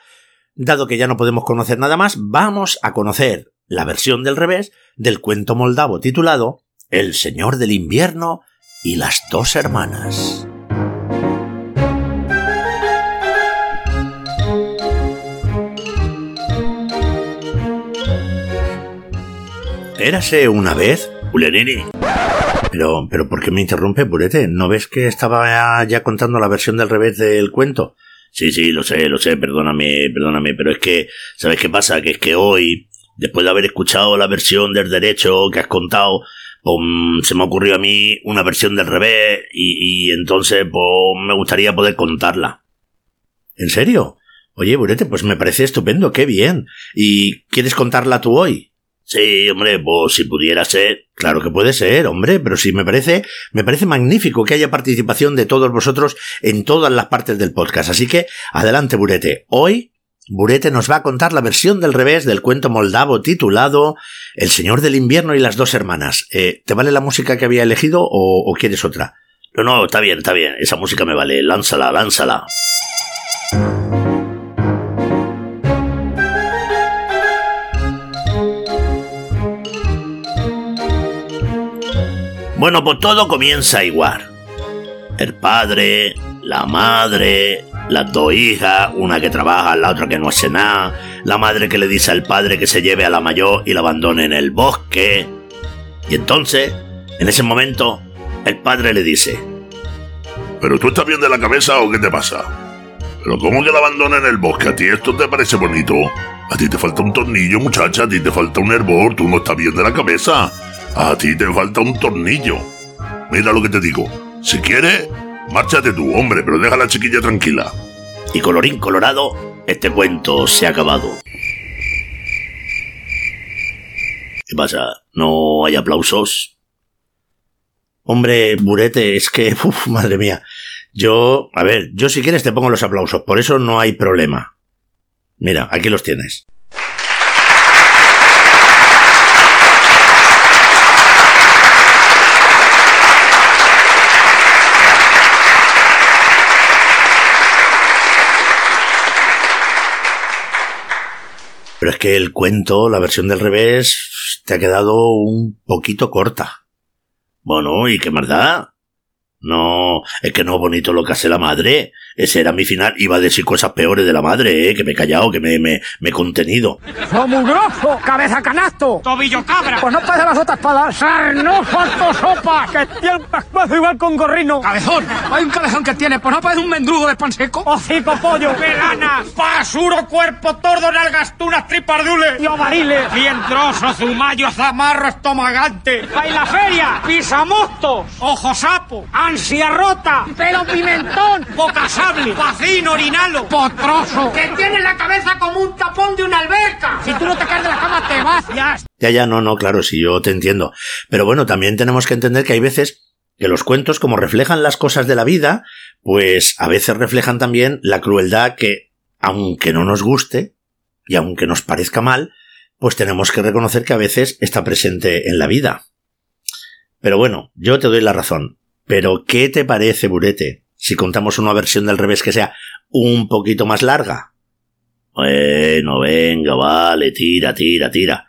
Speaker 2: dado que ya no podemos conocer nada más, vamos a conocer la versión del revés del cuento moldavo titulado El Señor del Invierno y las dos hermanas. Érase una vez
Speaker 5: Julianini,
Speaker 2: Pero, pero ¿por qué me interrumpe, Purete? ¿No ves que estaba ya contando la versión del revés del cuento?
Speaker 5: Sí, sí, lo sé, lo sé, perdóname, perdóname, pero es que, ¿sabes qué pasa? Que es que hoy, después de haber escuchado la versión del derecho que has contado, mm, se me ocurrió a mí una versión del revés y, y entonces, pues me gustaría poder contarla.
Speaker 2: ¿En serio? Oye, Burete, pues me parece estupendo, qué bien. ¿Y quieres contarla tú hoy?
Speaker 5: Sí, hombre, pues si pudiera ser.
Speaker 2: Claro que puede ser, hombre, pero sí me parece, me parece magnífico que haya participación de todos vosotros en todas las partes del podcast. Así que, adelante, Burete. Hoy, Burete nos va a contar la versión del revés del cuento moldavo titulado El Señor del Invierno y las dos hermanas. Eh, ¿Te vale la música que había elegido o, o quieres otra?
Speaker 5: No, no, está bien, está bien, esa música me vale, lánzala, lánzala. Bueno, pues todo comienza igual. El padre, la madre, las dos hijas, una que trabaja, la otra que no hace nada, la madre que le dice al padre que se lleve a la mayor y la abandone en el bosque. Y entonces, en ese momento, el padre le dice,
Speaker 9: ¿Pero tú estás bien de la cabeza o qué te pasa? ¿Pero cómo que la abandona en el bosque? ¿A ti esto te parece bonito? A ti te falta un tornillo, muchacha, a ti te falta un hervor, tú no estás bien de la cabeza. A ti te falta un tornillo. Mira lo que te digo. Si quieres,
Speaker 10: Márchate tú, hombre, pero deja a la chiquilla tranquila.
Speaker 11: Y colorín colorado, este cuento se ha acabado. ¿Qué pasa? ¿No hay aplausos?
Speaker 2: Hombre, Burete, es que, uf, madre mía. Yo, a ver, yo si quieres te pongo los aplausos, por eso no hay problema. Mira, aquí los tienes. Que el cuento, la versión del revés, te ha quedado un poquito corta.
Speaker 11: Bueno, ¿y qué más da? No, es que no es bonito lo que hace la madre. Ese era mi final. Iba a decir cosas peores de la madre, ¿eh? que me he callado, que me, me, me he contenido.
Speaker 12: ¡Somugroso! ¡Cabeza canasto! ¡Tobillo cabra! Pues no pasa las otras palabras. ¡Sarno falto sopa! ¡Que tiene un pescuezo igual con gorrino! ¡Cabezón! Hay un cabezón que tiene, pues no parece un mendrugo de pan seco. ¡Hocico pollo! ¡Velana! ¡Pasuro cuerpo tordo nalgas tunas tripardules! ¡Y ovariles! ¡Vientroso, zumayo, zamarro, estomagante! ¡Hay la feria! ¡Pisamosto! ¡Ojo sapo! ¡Ansia rota! ¡Pelo pimentón! ¡Boca sable! ¡Vacín orinalo! ¡Potroso! ¡Que tiene la cabeza como un tapón de una alberca! Si tú no te caes de la cama te vacias.
Speaker 2: Ya, ya, no, no, claro, sí, yo te entiendo. Pero bueno, también tenemos que entender que hay veces que los cuentos, como reflejan las cosas de la vida, pues a veces reflejan también la crueldad que, aunque no nos guste, y aunque nos parezca mal, pues tenemos que reconocer que a veces está presente en la vida. Pero bueno, yo te doy la razón. Pero ¿qué te parece, Burete, si contamos una versión del revés que sea un poquito más larga?
Speaker 11: Bueno, venga, vale, tira, tira, tira.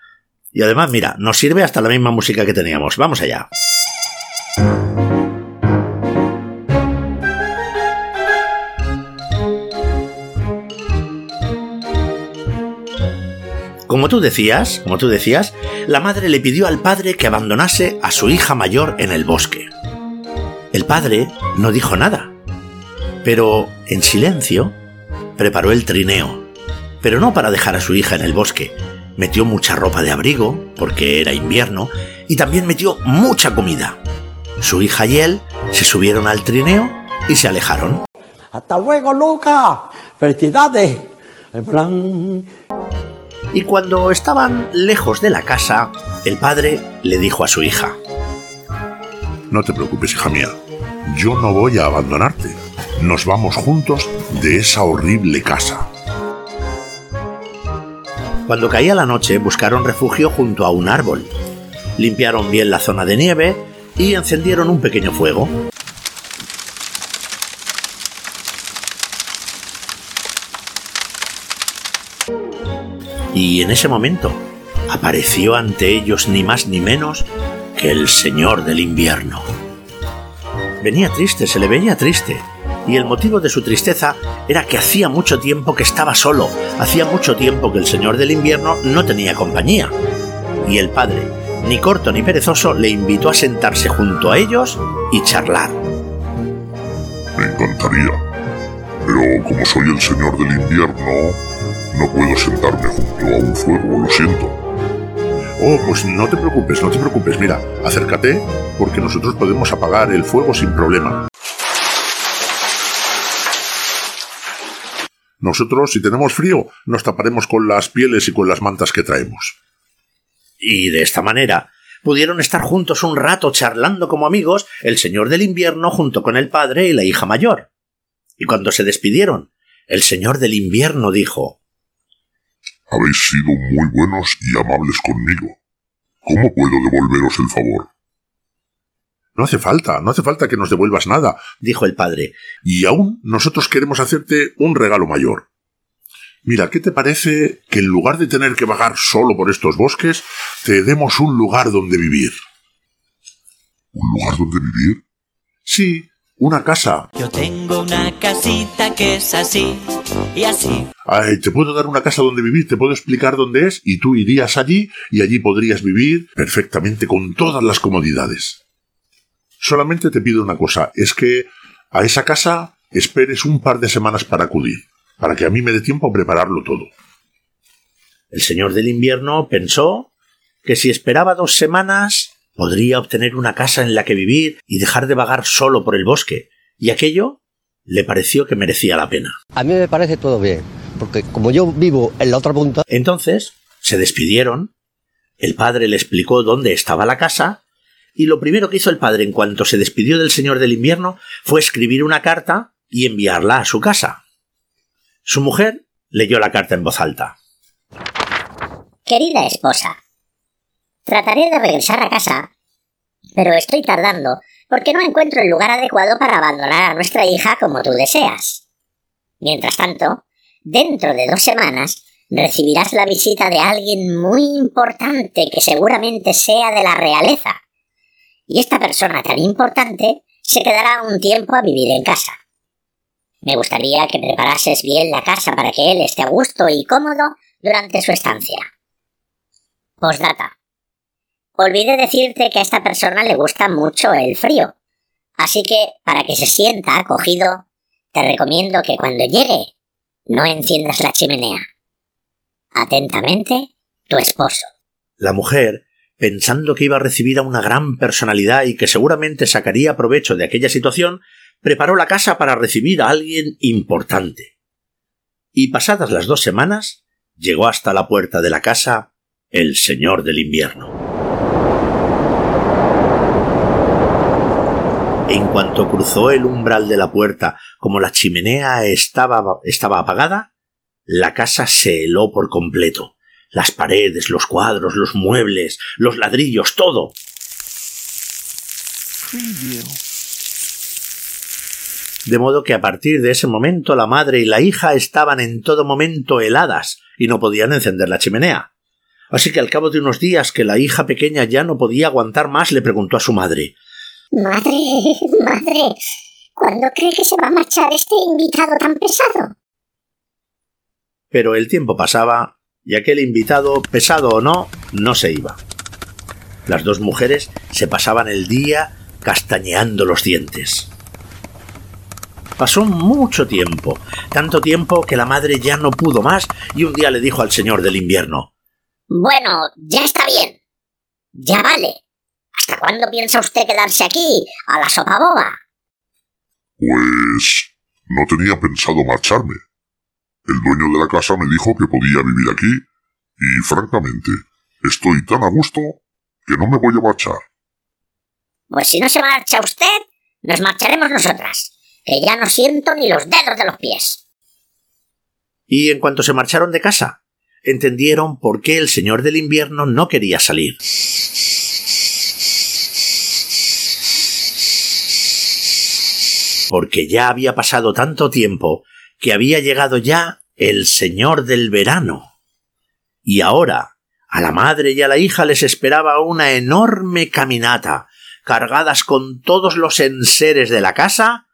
Speaker 2: Y además, mira, nos sirve hasta la misma música que teníamos. Vamos allá. Como tú decías, como tú decías, la madre le pidió al padre que abandonase a su hija mayor en el bosque. El padre no dijo nada, pero en silencio preparó el trineo, pero no para dejar a su hija en el bosque. Metió mucha ropa de abrigo, porque era invierno, y también metió mucha comida. Su hija y él se subieron al trineo y se alejaron.
Speaker 13: Hasta luego, Luca. Felicidades.
Speaker 2: Y cuando estaban lejos de la casa, el padre le dijo a su hija,
Speaker 10: No te preocupes, hija mía. Yo no voy a abandonarte. Nos vamos juntos de esa horrible casa.
Speaker 2: Cuando caía la noche buscaron refugio junto a un árbol. Limpiaron bien la zona de nieve y encendieron un pequeño fuego. Y en ese momento apareció ante ellos ni más ni menos que el Señor del invierno. Venía triste, se le veía triste, y el motivo de su tristeza era que hacía mucho tiempo que estaba solo, hacía mucho tiempo que el Señor del invierno no tenía compañía. Y el padre, ni corto ni perezoso, le invitó a sentarse junto a ellos y charlar.
Speaker 10: Me encantaría. Pero como soy el señor del invierno, no puedo sentarme junto a un fuego, lo siento.
Speaker 5: Oh, pues no te preocupes, no te preocupes. Mira, acércate porque nosotros podemos apagar el fuego sin problema. Nosotros, si tenemos frío, nos taparemos con las pieles y con las mantas que traemos.
Speaker 2: Y de esta manera pudieron estar juntos un rato charlando como amigos el señor del invierno junto con el padre y la hija mayor. Y cuando se despidieron, el señor del invierno dijo
Speaker 10: Habéis sido muy buenos y amables conmigo. ¿Cómo puedo devolveros el favor?
Speaker 5: No hace falta, no hace falta que nos devuelvas nada,
Speaker 2: dijo el padre.
Speaker 5: y aún nosotros queremos hacerte un regalo mayor. Mira, ¿qué te parece que en lugar de tener que vagar solo por estos bosques, te demos un lugar donde vivir?
Speaker 10: ¿Un lugar donde vivir?
Speaker 5: Sí, una casa.
Speaker 14: Yo tengo una casita que es así y así.
Speaker 5: Ay, te puedo dar una casa donde vivir, te puedo explicar dónde es y tú irías allí y allí podrías vivir perfectamente con todas las comodidades. Solamente te pido una cosa, es que a esa casa esperes un par de semanas para acudir, para que a mí me dé tiempo a prepararlo todo.
Speaker 2: El señor del invierno pensó que si esperaba dos semanas podría obtener una casa en la que vivir y dejar de vagar solo por el bosque, y aquello le pareció que merecía la pena.
Speaker 15: A mí me parece todo bien, porque como yo vivo en la otra punta...
Speaker 2: Entonces se despidieron, el padre le explicó dónde estaba la casa, y lo primero que hizo el padre en cuanto se despidió del señor del invierno fue escribir una carta y enviarla a su casa. Su mujer leyó la carta en voz alta.
Speaker 1: Querida esposa, trataré de regresar a casa, pero estoy tardando porque no encuentro el lugar adecuado para abandonar a nuestra hija como tú deseas. Mientras tanto, dentro de dos semanas recibirás la visita de alguien muy importante que seguramente sea de la realeza. Y esta persona tan importante se quedará un tiempo a vivir en casa. Me gustaría que preparases bien la casa para que él esté a gusto y cómodo durante su estancia. Postdata. Olvidé decirte que a esta persona le gusta mucho el frío. Así que, para que se sienta acogido, te recomiendo que cuando llegue no enciendas la chimenea. Atentamente, tu esposo.
Speaker 2: La mujer, pensando que iba a recibir a una gran personalidad y que seguramente sacaría provecho de aquella situación, preparó la casa para recibir a alguien importante. Y pasadas las dos semanas, llegó hasta la puerta de la casa el señor del invierno. En cuanto cruzó el umbral de la puerta, como la chimenea estaba, estaba apagada, la casa se heló por completo. Las paredes, los cuadros, los muebles, los ladrillos, todo. De modo que a partir de ese momento la madre y la hija estaban en todo momento heladas y no podían encender la chimenea. Así que al cabo de unos días que la hija pequeña ya no podía aguantar más, le preguntó a su madre
Speaker 16: Madre, madre, ¿cuándo cree que se va a marchar este invitado tan pesado?
Speaker 2: Pero el tiempo pasaba y aquel invitado, pesado o no, no se iba. Las dos mujeres se pasaban el día castañeando los dientes. Pasó mucho tiempo, tanto tiempo que la madre ya no pudo más y un día le dijo al señor del invierno
Speaker 1: Bueno, ya está bien. Ya vale. ¿Hasta cuándo piensa usted quedarse aquí, a la sopa boba?
Speaker 10: Pues no tenía pensado marcharme. El dueño de la casa me dijo que podía vivir aquí y, francamente, estoy tan a gusto que no me voy a marchar.
Speaker 1: Pues si no se marcha usted, nos marcharemos nosotras, que ya no siento ni los dedos de los pies.
Speaker 2: Y en cuanto se marcharon de casa, entendieron por qué el señor del invierno no quería salir. Porque ya había pasado tanto tiempo que había llegado ya el señor del verano. Y ahora, a la madre y a la hija les esperaba una enorme caminata, cargadas con todos los enseres de la casa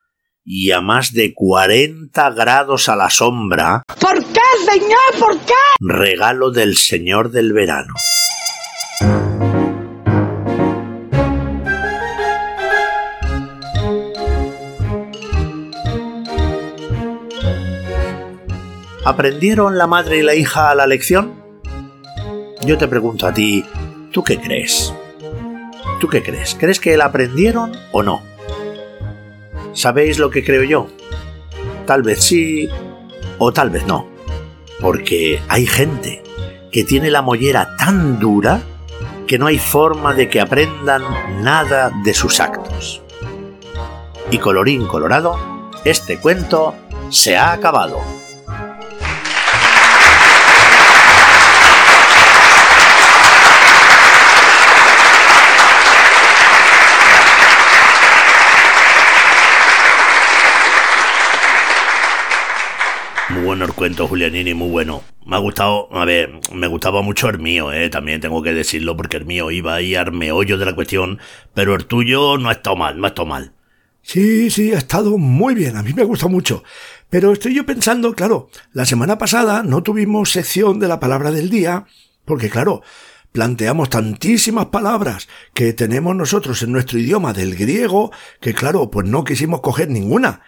Speaker 2: y a más de cuarenta grados a la sombra.
Speaker 17: ¿Por qué, señor? ¿Por qué?
Speaker 2: Regalo del señor del verano. ¿Aprendieron la madre y la hija la lección? Yo te pregunto a ti, ¿tú qué crees? ¿Tú qué crees? ¿Crees que la aprendieron o no? ¿Sabéis lo que creo yo? Tal vez sí o tal vez no. Porque hay gente que tiene la mollera tan dura que no hay forma de que aprendan nada de sus actos. Y colorín colorado, este cuento se ha acabado. Julianini, muy bueno. Me ha gustado, a ver, me gustaba mucho el mío, eh, también tengo que decirlo, porque el mío iba ahí al meollo de la cuestión, pero el tuyo no ha estado mal, no ha estado mal.
Speaker 3: Sí, sí, ha estado muy bien, a mí me ha gustado mucho. Pero estoy yo pensando, claro, la semana pasada no tuvimos sección de la palabra del día, porque claro, planteamos tantísimas palabras que tenemos nosotros en nuestro idioma del griego, que claro, pues no quisimos coger ninguna.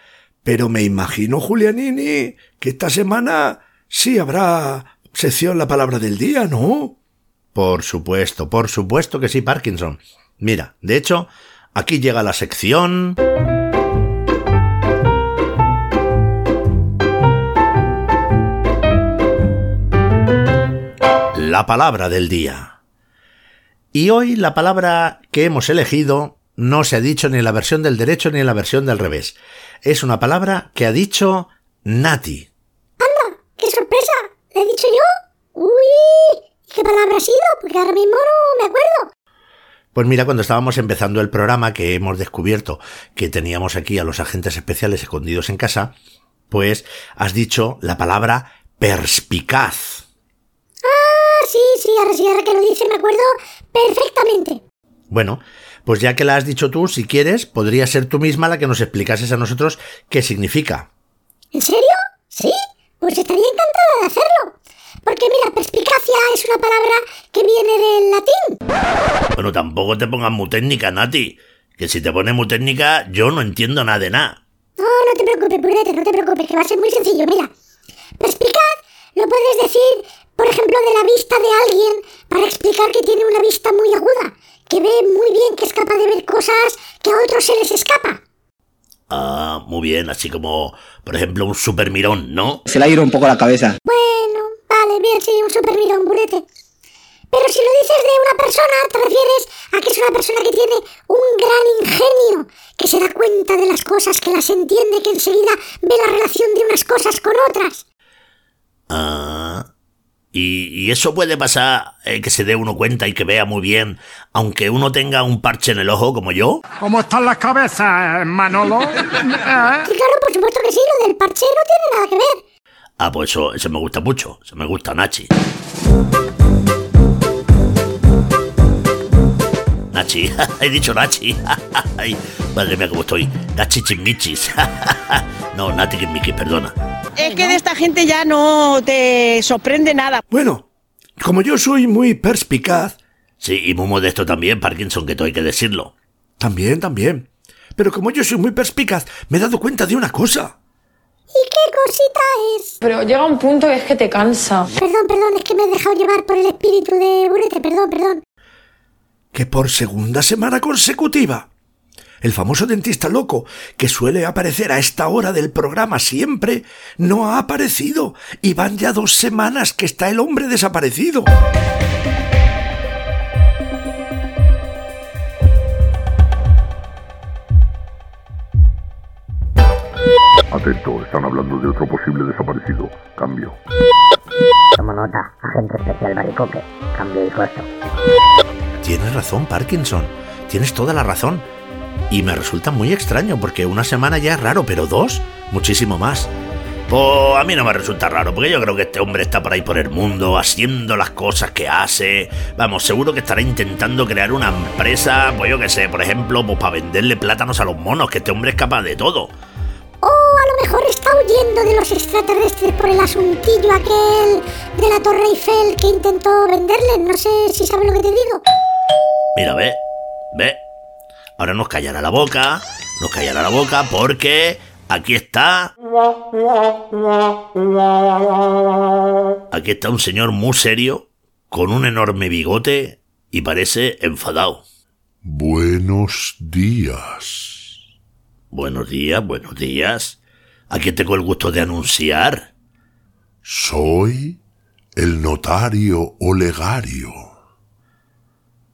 Speaker 3: Pero me imagino, Julianini, que esta semana sí habrá sección La Palabra del Día, ¿no?
Speaker 2: Por supuesto, por supuesto que sí, Parkinson. Mira, de hecho, aquí llega la sección... La palabra del día. Y hoy la palabra que hemos elegido no se ha dicho ni en la versión del derecho ni en la versión del revés. Es una palabra que ha dicho Nati.
Speaker 4: ¡Anda! ¡Qué sorpresa! ¿Le he dicho yo? ¡Uy! ¿Qué palabra ha sido? Porque ahora mismo no me acuerdo.
Speaker 2: Pues mira, cuando estábamos empezando el programa que hemos descubierto que teníamos aquí a los agentes especiales escondidos en casa, pues has dicho la palabra perspicaz.
Speaker 4: Ah, sí, sí, ahora sí, ahora que lo dice me acuerdo perfectamente.
Speaker 2: Bueno, pues ya que la has dicho tú, si quieres, podría ser tú misma la que nos explicases a nosotros qué significa.
Speaker 4: ¿En serio? ¿Sí? Pues estaría encantada de hacerlo. Porque mira, perspicacia es una palabra que viene del latín.
Speaker 7: Bueno, tampoco te pongas muy técnica, Nati. Que si te pones muy técnica, yo no entiendo nada de nada.
Speaker 4: No, no te preocupes, Purete, no te preocupes, que va a ser muy sencillo. Mira, perspicaz lo puedes decir, por ejemplo, de la vista de alguien para explicar que tiene una vista muy aguda, que ve muy bien, que es capaz de ver cosas que a otros se les escapa.
Speaker 7: Ah, muy bien, así como, por ejemplo, un super mirón, ¿no?
Speaker 18: Se le ha ido un poco la cabeza.
Speaker 4: Bueno, vale, bien, sí, un super mirón, Purete. Pero si lo dices de una persona, te refieres a que es una persona que tiene un gran ingenio, que se da cuenta de las cosas, que las entiende, que enseguida ve la relación de unas cosas con otras.
Speaker 7: Ah. Y, y eso puede pasar eh, que se dé uno cuenta y que vea muy bien, aunque uno tenga un parche en el ojo como yo.
Speaker 12: ¿Cómo están las cabezas, Manolo? ¿Eh?
Speaker 4: Sí, claro, por supuesto que sí, lo del parche no tiene nada que ver.
Speaker 7: Ah, pues eso, eso me gusta mucho. Eso me gusta, Nachi. Nachi, he dicho Nachi. Ay, madre mía, cómo estoy. Nachi chimichis. no, Nati Chimichis, perdona.
Speaker 17: Es que de esta gente ya no te sorprende nada.
Speaker 3: Bueno, como yo soy muy perspicaz,
Speaker 7: Sí, y muy modesto también, Parkinson, que todo hay que decirlo.
Speaker 3: también, también. Pero como yo soy muy perspicaz, me he dado cuenta de una cosa.
Speaker 4: ¿Y qué cosita es?
Speaker 19: Pero llega un punto que es que te cansa.
Speaker 4: Perdón, perdón, es que me he dejado llevar por el espíritu de Burete, perdón, perdón.
Speaker 3: que por segunda semana consecutiva, el famoso dentista loco, que suele aparecer a esta hora del programa siempre, no ha aparecido y van ya dos semanas que está el hombre desaparecido.
Speaker 5: Atento, están hablando de otro posible desaparecido. Cambio.
Speaker 8: Tomo nota, agente especial Baricoque. Cambio y puesto.
Speaker 2: Tienes razón, Parkinson. Tienes toda la razón. Y me resulta muy extraño porque una semana ya es raro, pero dos, muchísimo más.
Speaker 7: Pues a mí no me resulta raro, porque yo creo que este hombre está por ahí por el mundo, haciendo las cosas que hace. Vamos, seguro que estará intentando crear una empresa, pues yo qué sé, por ejemplo, pues para venderle plátanos a los monos, que este hombre es capaz de todo.
Speaker 4: O a lo mejor está huyendo de los extraterrestres por el asuntillo aquel de la Torre Eiffel que intentó venderle. No sé si sabe lo que te digo.
Speaker 7: Mira, ve, ve. Ahora nos callará la boca, nos callará la boca porque aquí está... Aquí está un señor muy serio, con un enorme bigote y parece enfadado.
Speaker 5: Buenos días.
Speaker 7: Buenos días, buenos días. Aquí tengo el gusto de anunciar.
Speaker 5: Soy el notario Olegario.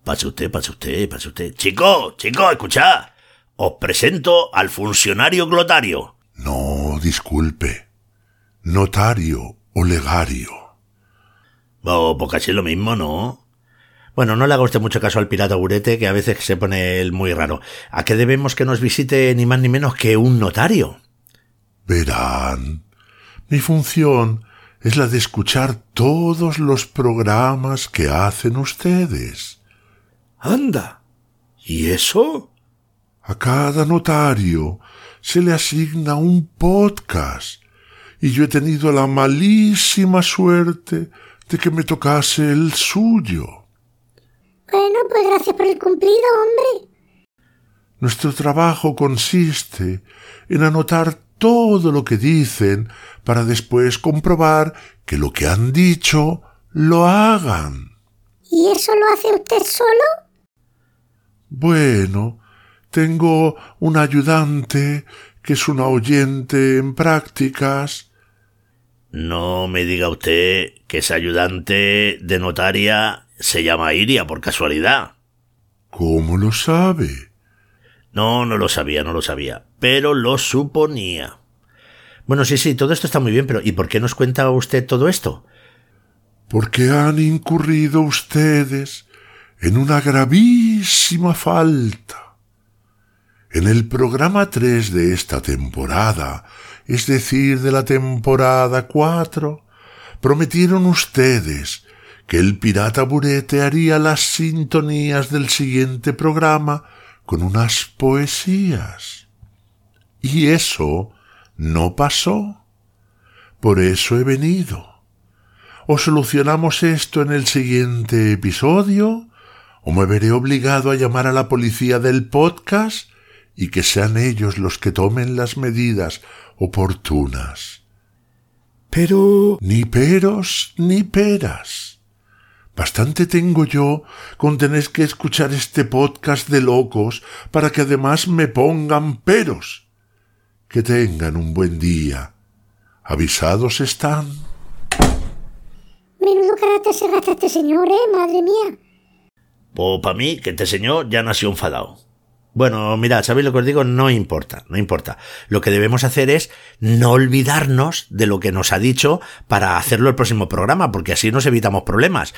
Speaker 7: Pase usted, pase usted, pase usted. Chico, chico, escuchad. Os presento al funcionario glotario.
Speaker 5: No, disculpe. Notario Olegario.
Speaker 7: Oh, pues casi lo mismo, ¿no?
Speaker 2: Bueno, no le haga usted mucho caso al pirata Burete, que a veces se pone el muy raro. ¿A qué debemos que nos visite ni más ni menos que un notario?
Speaker 5: Verán, mi función es la de escuchar todos los programas que hacen ustedes.
Speaker 3: Anda. ¿Y eso?
Speaker 5: A cada notario se le asigna un podcast y yo he tenido la malísima suerte de que me tocase el suyo.
Speaker 4: Bueno, pues gracias por el cumplido, hombre.
Speaker 5: Nuestro trabajo consiste en anotar todo lo que dicen para después comprobar que lo que han dicho lo hagan.
Speaker 4: ¿Y eso lo hace usted solo?
Speaker 5: Bueno, tengo un ayudante que es una oyente en prácticas.
Speaker 7: No me diga usted que esa ayudante de notaria se llama Iria por casualidad.
Speaker 5: ¿Cómo lo sabe?
Speaker 7: No, no lo sabía, no lo sabía, pero lo suponía.
Speaker 2: Bueno, sí, sí, todo esto está muy bien, pero ¿y por qué nos cuenta usted todo esto?
Speaker 5: Porque han incurrido ustedes en una gravísima falta. En el programa 3 de esta temporada, es decir, de la temporada 4, prometieron ustedes que el pirata Burete haría las sintonías del siguiente programa con unas poesías. Y eso no pasó. Por eso he venido. O solucionamos esto en el siguiente episodio, o me veré obligado a llamar a la policía del podcast y que sean ellos los que tomen las medidas oportunas.
Speaker 3: Pero...
Speaker 5: Ni peros ni peras. Bastante tengo yo con tener que escuchar este podcast de locos para que además me pongan peros. Que tengan un buen día. Avisados están.
Speaker 4: Menudo carácter se gasta este señor, ¿eh? Madre mía.
Speaker 7: Pues para mí, que este señor ya nació enfadado.
Speaker 2: Bueno, mirad, ¿sabéis lo que os digo? No importa, no importa. Lo que debemos hacer es no olvidarnos de lo que nos ha dicho para hacerlo el próximo programa, porque así nos evitamos problemas.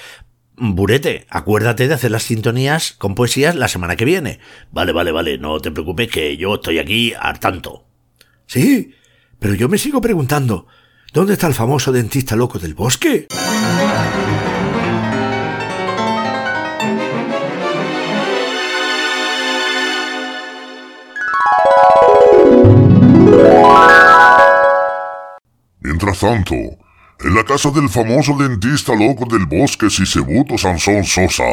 Speaker 2: Burete, acuérdate de hacer las sintonías con poesías la semana que viene.
Speaker 7: Vale, vale, vale, no te preocupes que yo estoy aquí al tanto.
Speaker 3: Sí, pero yo me sigo preguntando, ¿dónde está el famoso dentista loco del bosque?
Speaker 5: Mientras tanto, en la casa del famoso dentista loco del bosque Sisebuto Sansón Sosa.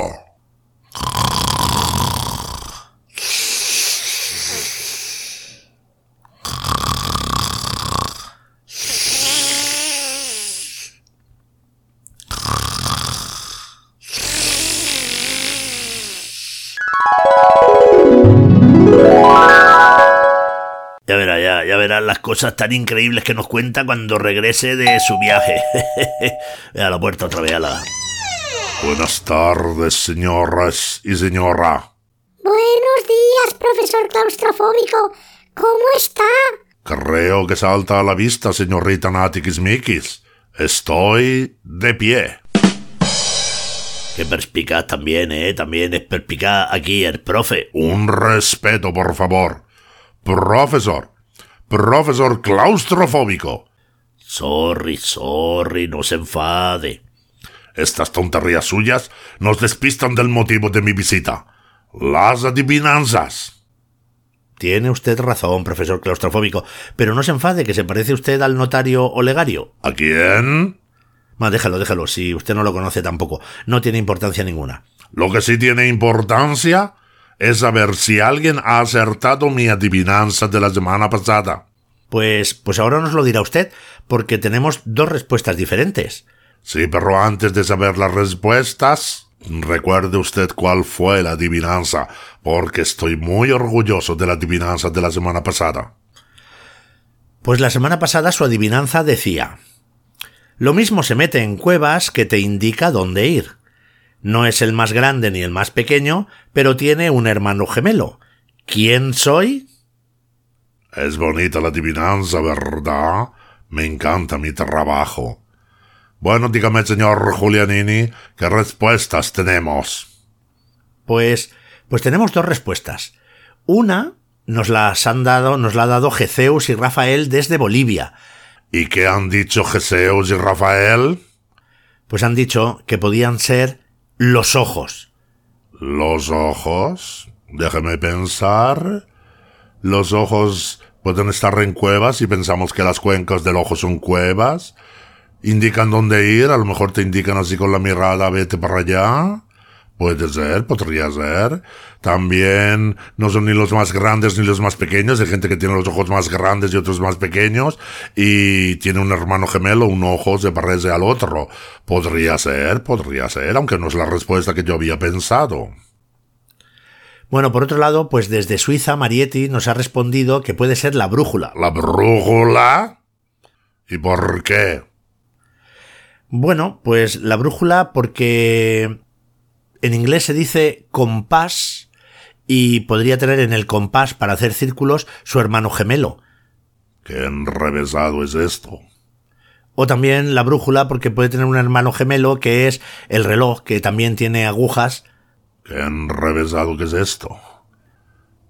Speaker 7: Las cosas tan increíbles que nos cuenta cuando regrese de su viaje. a la puerta otra vez, a la...
Speaker 5: Buenas tardes, señoras y señora.
Speaker 4: Buenos días, profesor claustrofóbico. ¿Cómo está?
Speaker 5: Creo que salta a la vista, señorita Natikismikis. Estoy de pie.
Speaker 7: Qué perspicaz también, ¿eh? También es perspicaz aquí el profe.
Speaker 5: Un respeto, por favor. Profesor. Profesor claustrofóbico.
Speaker 7: Sorry, sorry, no se enfade.
Speaker 5: Estas tonterías suyas nos despistan del motivo de mi visita. Las adivinanzas.
Speaker 2: Tiene usted razón, profesor claustrofóbico, pero no se enfade que se parece usted al notario Olegario.
Speaker 5: ¿A quién?
Speaker 2: Ma, déjalo, déjalo, si usted no lo conoce tampoco. No tiene importancia ninguna.
Speaker 5: Lo que sí tiene importancia es saber si alguien ha acertado mi adivinanza de la semana pasada.
Speaker 2: Pues, pues ahora nos lo dirá usted, porque tenemos dos respuestas diferentes.
Speaker 5: Sí, pero antes de saber las respuestas, recuerde usted cuál fue la adivinanza, porque estoy muy orgulloso de la adivinanza de la semana pasada.
Speaker 2: Pues la semana pasada su adivinanza decía Lo mismo se mete en cuevas que te indica dónde ir. No es el más grande ni el más pequeño, pero tiene un hermano gemelo. ¿Quién soy?
Speaker 5: Es bonita la adivinanza, ¿verdad? Me encanta mi trabajo. Bueno, dígame, señor Julianini, ¿qué respuestas tenemos?
Speaker 2: Pues, pues tenemos dos respuestas. Una nos las han dado, nos la ha dado Gezeus y Rafael desde Bolivia.
Speaker 5: ¿Y qué han dicho Gezeus y Rafael?
Speaker 2: Pues han dicho que podían ser los ojos.
Speaker 5: ¿Los ojos? Déjeme pensar. Los ojos pueden estar en cuevas y pensamos que las cuencas del ojo son cuevas. Indican dónde ir, a lo mejor te indican así con la mirada, vete para allá. Puede ser, podría ser. También no son ni los más grandes ni los más pequeños. Hay gente que tiene los ojos más grandes y otros más pequeños. Y tiene un hermano gemelo, un ojo se parece al otro. Podría ser, podría ser, aunque no es la respuesta que yo había pensado.
Speaker 2: Bueno, por otro lado, pues desde Suiza, Marietti nos ha respondido que puede ser la brújula.
Speaker 5: ¿La brújula? ¿Y por qué?
Speaker 2: Bueno, pues la brújula porque en inglés se dice compás y podría tener en el compás para hacer círculos su hermano gemelo.
Speaker 5: Qué enrevesado es esto.
Speaker 2: O también la brújula porque puede tener un hermano gemelo que es el reloj que también tiene agujas.
Speaker 5: Qué enrevesado que es esto.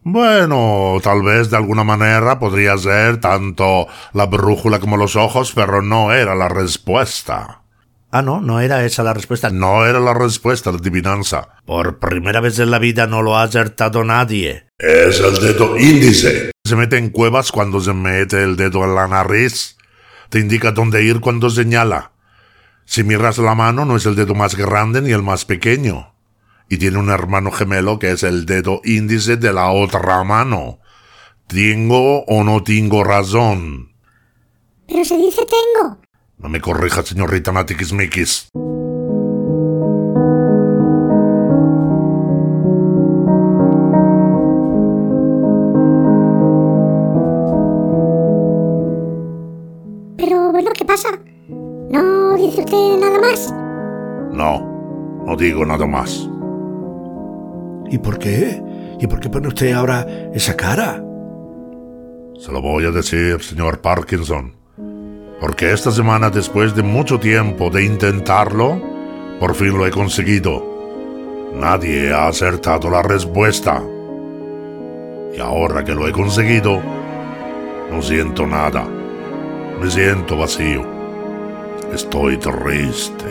Speaker 5: Bueno, tal vez de alguna manera podría ser tanto la brújula como los ojos, pero no era la respuesta.
Speaker 2: Ah, no, no era esa la respuesta.
Speaker 5: No era la respuesta, la adivinanza.
Speaker 2: Por primera vez en la vida no lo ha acertado nadie.
Speaker 5: Es el dedo índice. Se mete en cuevas cuando se mete el dedo en la nariz. Te indica dónde ir cuando señala. Si miras la mano, no es el dedo más grande ni el más pequeño y tiene un hermano gemelo que es el dedo índice de la otra mano. ¿Tengo o no tengo razón?
Speaker 4: Pero se dice tengo.
Speaker 5: No me corrija, señorita Mikis.
Speaker 4: Pero, bueno, ¿qué pasa? ¿No dice usted nada más?
Speaker 5: No, no digo nada más.
Speaker 3: ¿Y por qué? ¿Y por qué pone usted ahora esa cara?
Speaker 5: Se lo voy a decir, señor Parkinson. Porque esta semana, después de mucho tiempo de intentarlo, por fin lo he conseguido. Nadie ha acertado la respuesta. Y ahora que lo he conseguido, no siento nada. Me siento vacío. Estoy triste.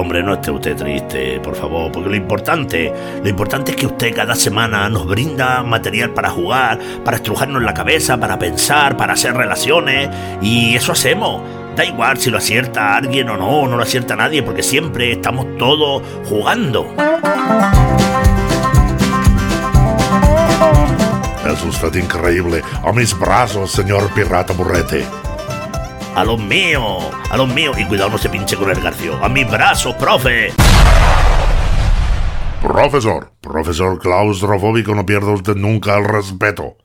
Speaker 7: Hombre, no esté usted triste, por favor, porque lo importante, lo importante es que usted cada semana nos brinda material para jugar, para estrujarnos la cabeza, para pensar, para hacer relaciones, y eso hacemos. Da igual si lo acierta alguien o no, no lo acierta nadie, porque siempre estamos todos jugando.
Speaker 5: Es usted increíble. A mis brazos, señor pirata burrete
Speaker 7: a los míos, a los míos. Y cuidado, no se pinche con el garcio. A mis brazos, profe.
Speaker 5: Profesor, profesor claustrofóbico, no pierda usted nunca el respeto.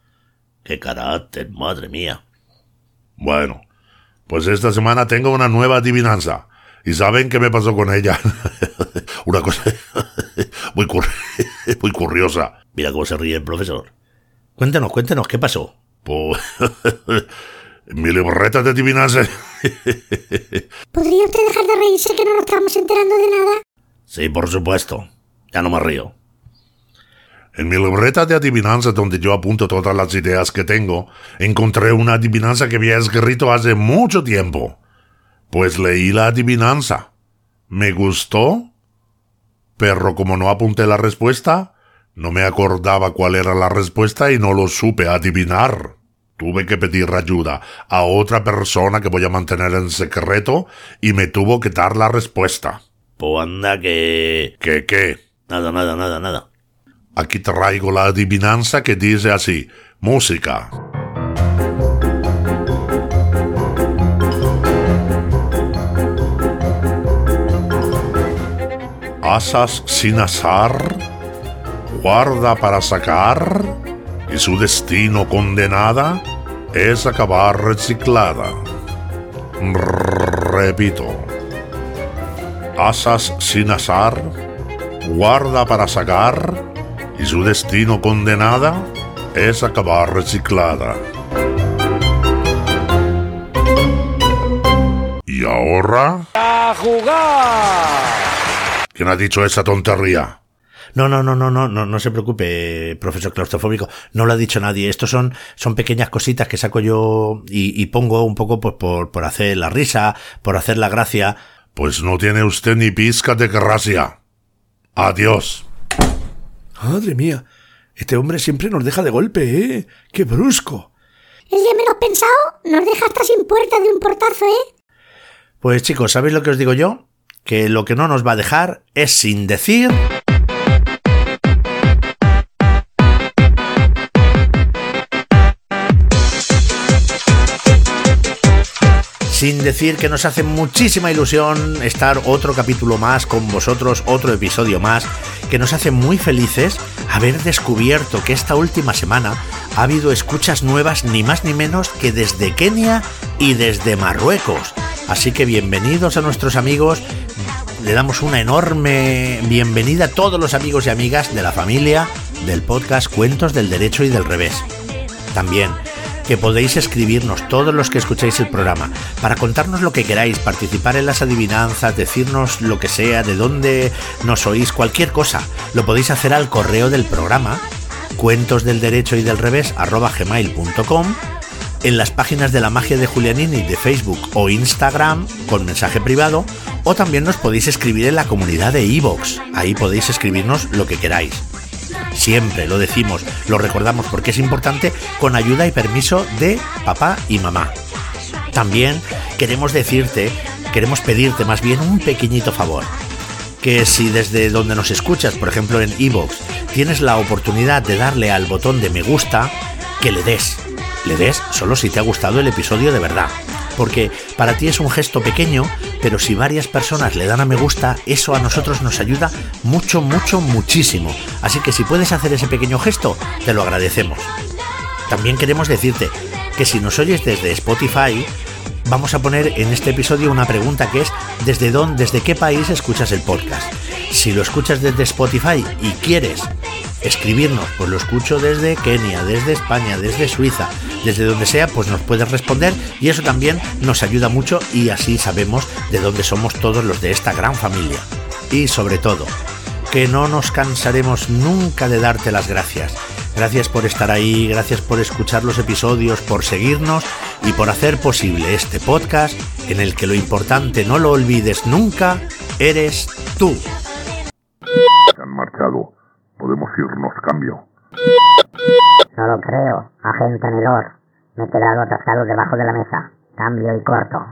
Speaker 7: Qué carácter, madre mía.
Speaker 5: Bueno, pues esta semana tengo una nueva adivinanza. ¿Y saben qué me pasó con ella? una cosa muy, muy curiosa.
Speaker 7: Mira cómo se ríe el profesor.
Speaker 2: Cuéntenos, cuéntenos, ¿qué pasó?
Speaker 5: Pues mi libreta de adivinanza.
Speaker 4: ¿Podría usted dejar de reírse que no nos estamos enterando de nada?
Speaker 7: Sí, por supuesto. Ya no me río.
Speaker 5: En mi libreta de adivinanza, donde yo apunto todas las ideas que tengo, encontré una adivinanza que había escrito hace mucho tiempo. Pues leí la adivinanza. Me gustó, pero como no apunté la respuesta, no me acordaba cuál era la respuesta y no lo supe adivinar. Tuve que pedir ayuda a otra persona que voy a mantener en secreto y me tuvo que dar la respuesta.
Speaker 7: Pues anda que...
Speaker 5: ¿Qué qué?
Speaker 7: Nada, nada, nada, nada.
Speaker 5: Aquí traigo la adivinanza que dice así. Música. Asas sin azar, guarda para sacar y su destino condenada es acabar reciclada. Repito, asas sin azar, guarda para sacar y su destino condenada es acabar reciclada. ¿Y ahora?
Speaker 12: ¡A jugar!
Speaker 5: ¿Quién ha dicho esa tontería?
Speaker 2: No, no, no, no, no, no, no se preocupe, profesor claustrofóbico. No lo ha dicho nadie. Estos son, son pequeñas cositas que saco yo y, pongo un poco pues, por, por hacer la risa, por hacer la gracia.
Speaker 5: Pues no tiene usted ni pizca de gracia. Adiós.
Speaker 3: Madre mía, este hombre siempre nos deja de golpe, ¿eh? ¡Qué brusco!
Speaker 4: El día menos pensado nos deja hasta sin puerta de un portazo, ¿eh?
Speaker 2: Pues chicos, ¿sabéis lo que os digo yo? Que lo que no nos va a dejar es sin decir... sin decir que nos hace muchísima ilusión estar otro capítulo más con vosotros, otro episodio más, que nos hace muy felices haber descubierto que esta última semana ha habido escuchas nuevas ni más ni menos que desde Kenia y desde Marruecos. Así que bienvenidos a nuestros amigos. Le damos una enorme bienvenida a todos los amigos y amigas de la familia del podcast Cuentos del Derecho y del Revés. También que podéis escribirnos todos los que escucháis el programa para contarnos lo que queráis, participar en las adivinanzas, decirnos lo que sea, de dónde nos oís, cualquier cosa. Lo podéis hacer al correo del programa cuentos del derecho y del revés gmail.com en las páginas de la magia de Julianini de Facebook o Instagram con mensaje privado o también nos podéis escribir en la comunidad de iVoox. Ahí podéis escribirnos lo que queráis. Siempre lo decimos, lo recordamos porque es importante con ayuda y permiso de papá y mamá. También queremos decirte, queremos pedirte más bien un pequeñito favor. Que si desde donde nos escuchas, por ejemplo en iVoox, tienes la oportunidad de darle al botón de me gusta, que le des. Le des solo si te ha gustado el episodio de verdad porque para ti es un gesto pequeño, pero si varias personas le dan a me gusta, eso a nosotros nos ayuda mucho, mucho, muchísimo. Así que si puedes hacer ese pequeño gesto, te lo agradecemos. También queremos decirte que si nos oyes desde Spotify, vamos a poner en este episodio una pregunta que es ¿desde dónde, desde qué país escuchas el podcast? Si lo escuchas desde Spotify y quieres escribirnos, pues lo escucho desde Kenia, desde España, desde Suiza, desde donde sea, pues nos puedes responder y eso también nos ayuda mucho y así sabemos de dónde somos todos los de esta gran familia. Y sobre todo, que no nos cansaremos nunca de darte las gracias. Gracias por estar ahí, gracias por escuchar los episodios, por seguirnos y por hacer posible este podcast en el que lo importante no lo olvides nunca, eres tú.
Speaker 5: Han marchado. Podemos irnos, cambio.
Speaker 8: No lo creo, agente Nelor. Me he quedado atascado debajo de la mesa. Cambio y corto.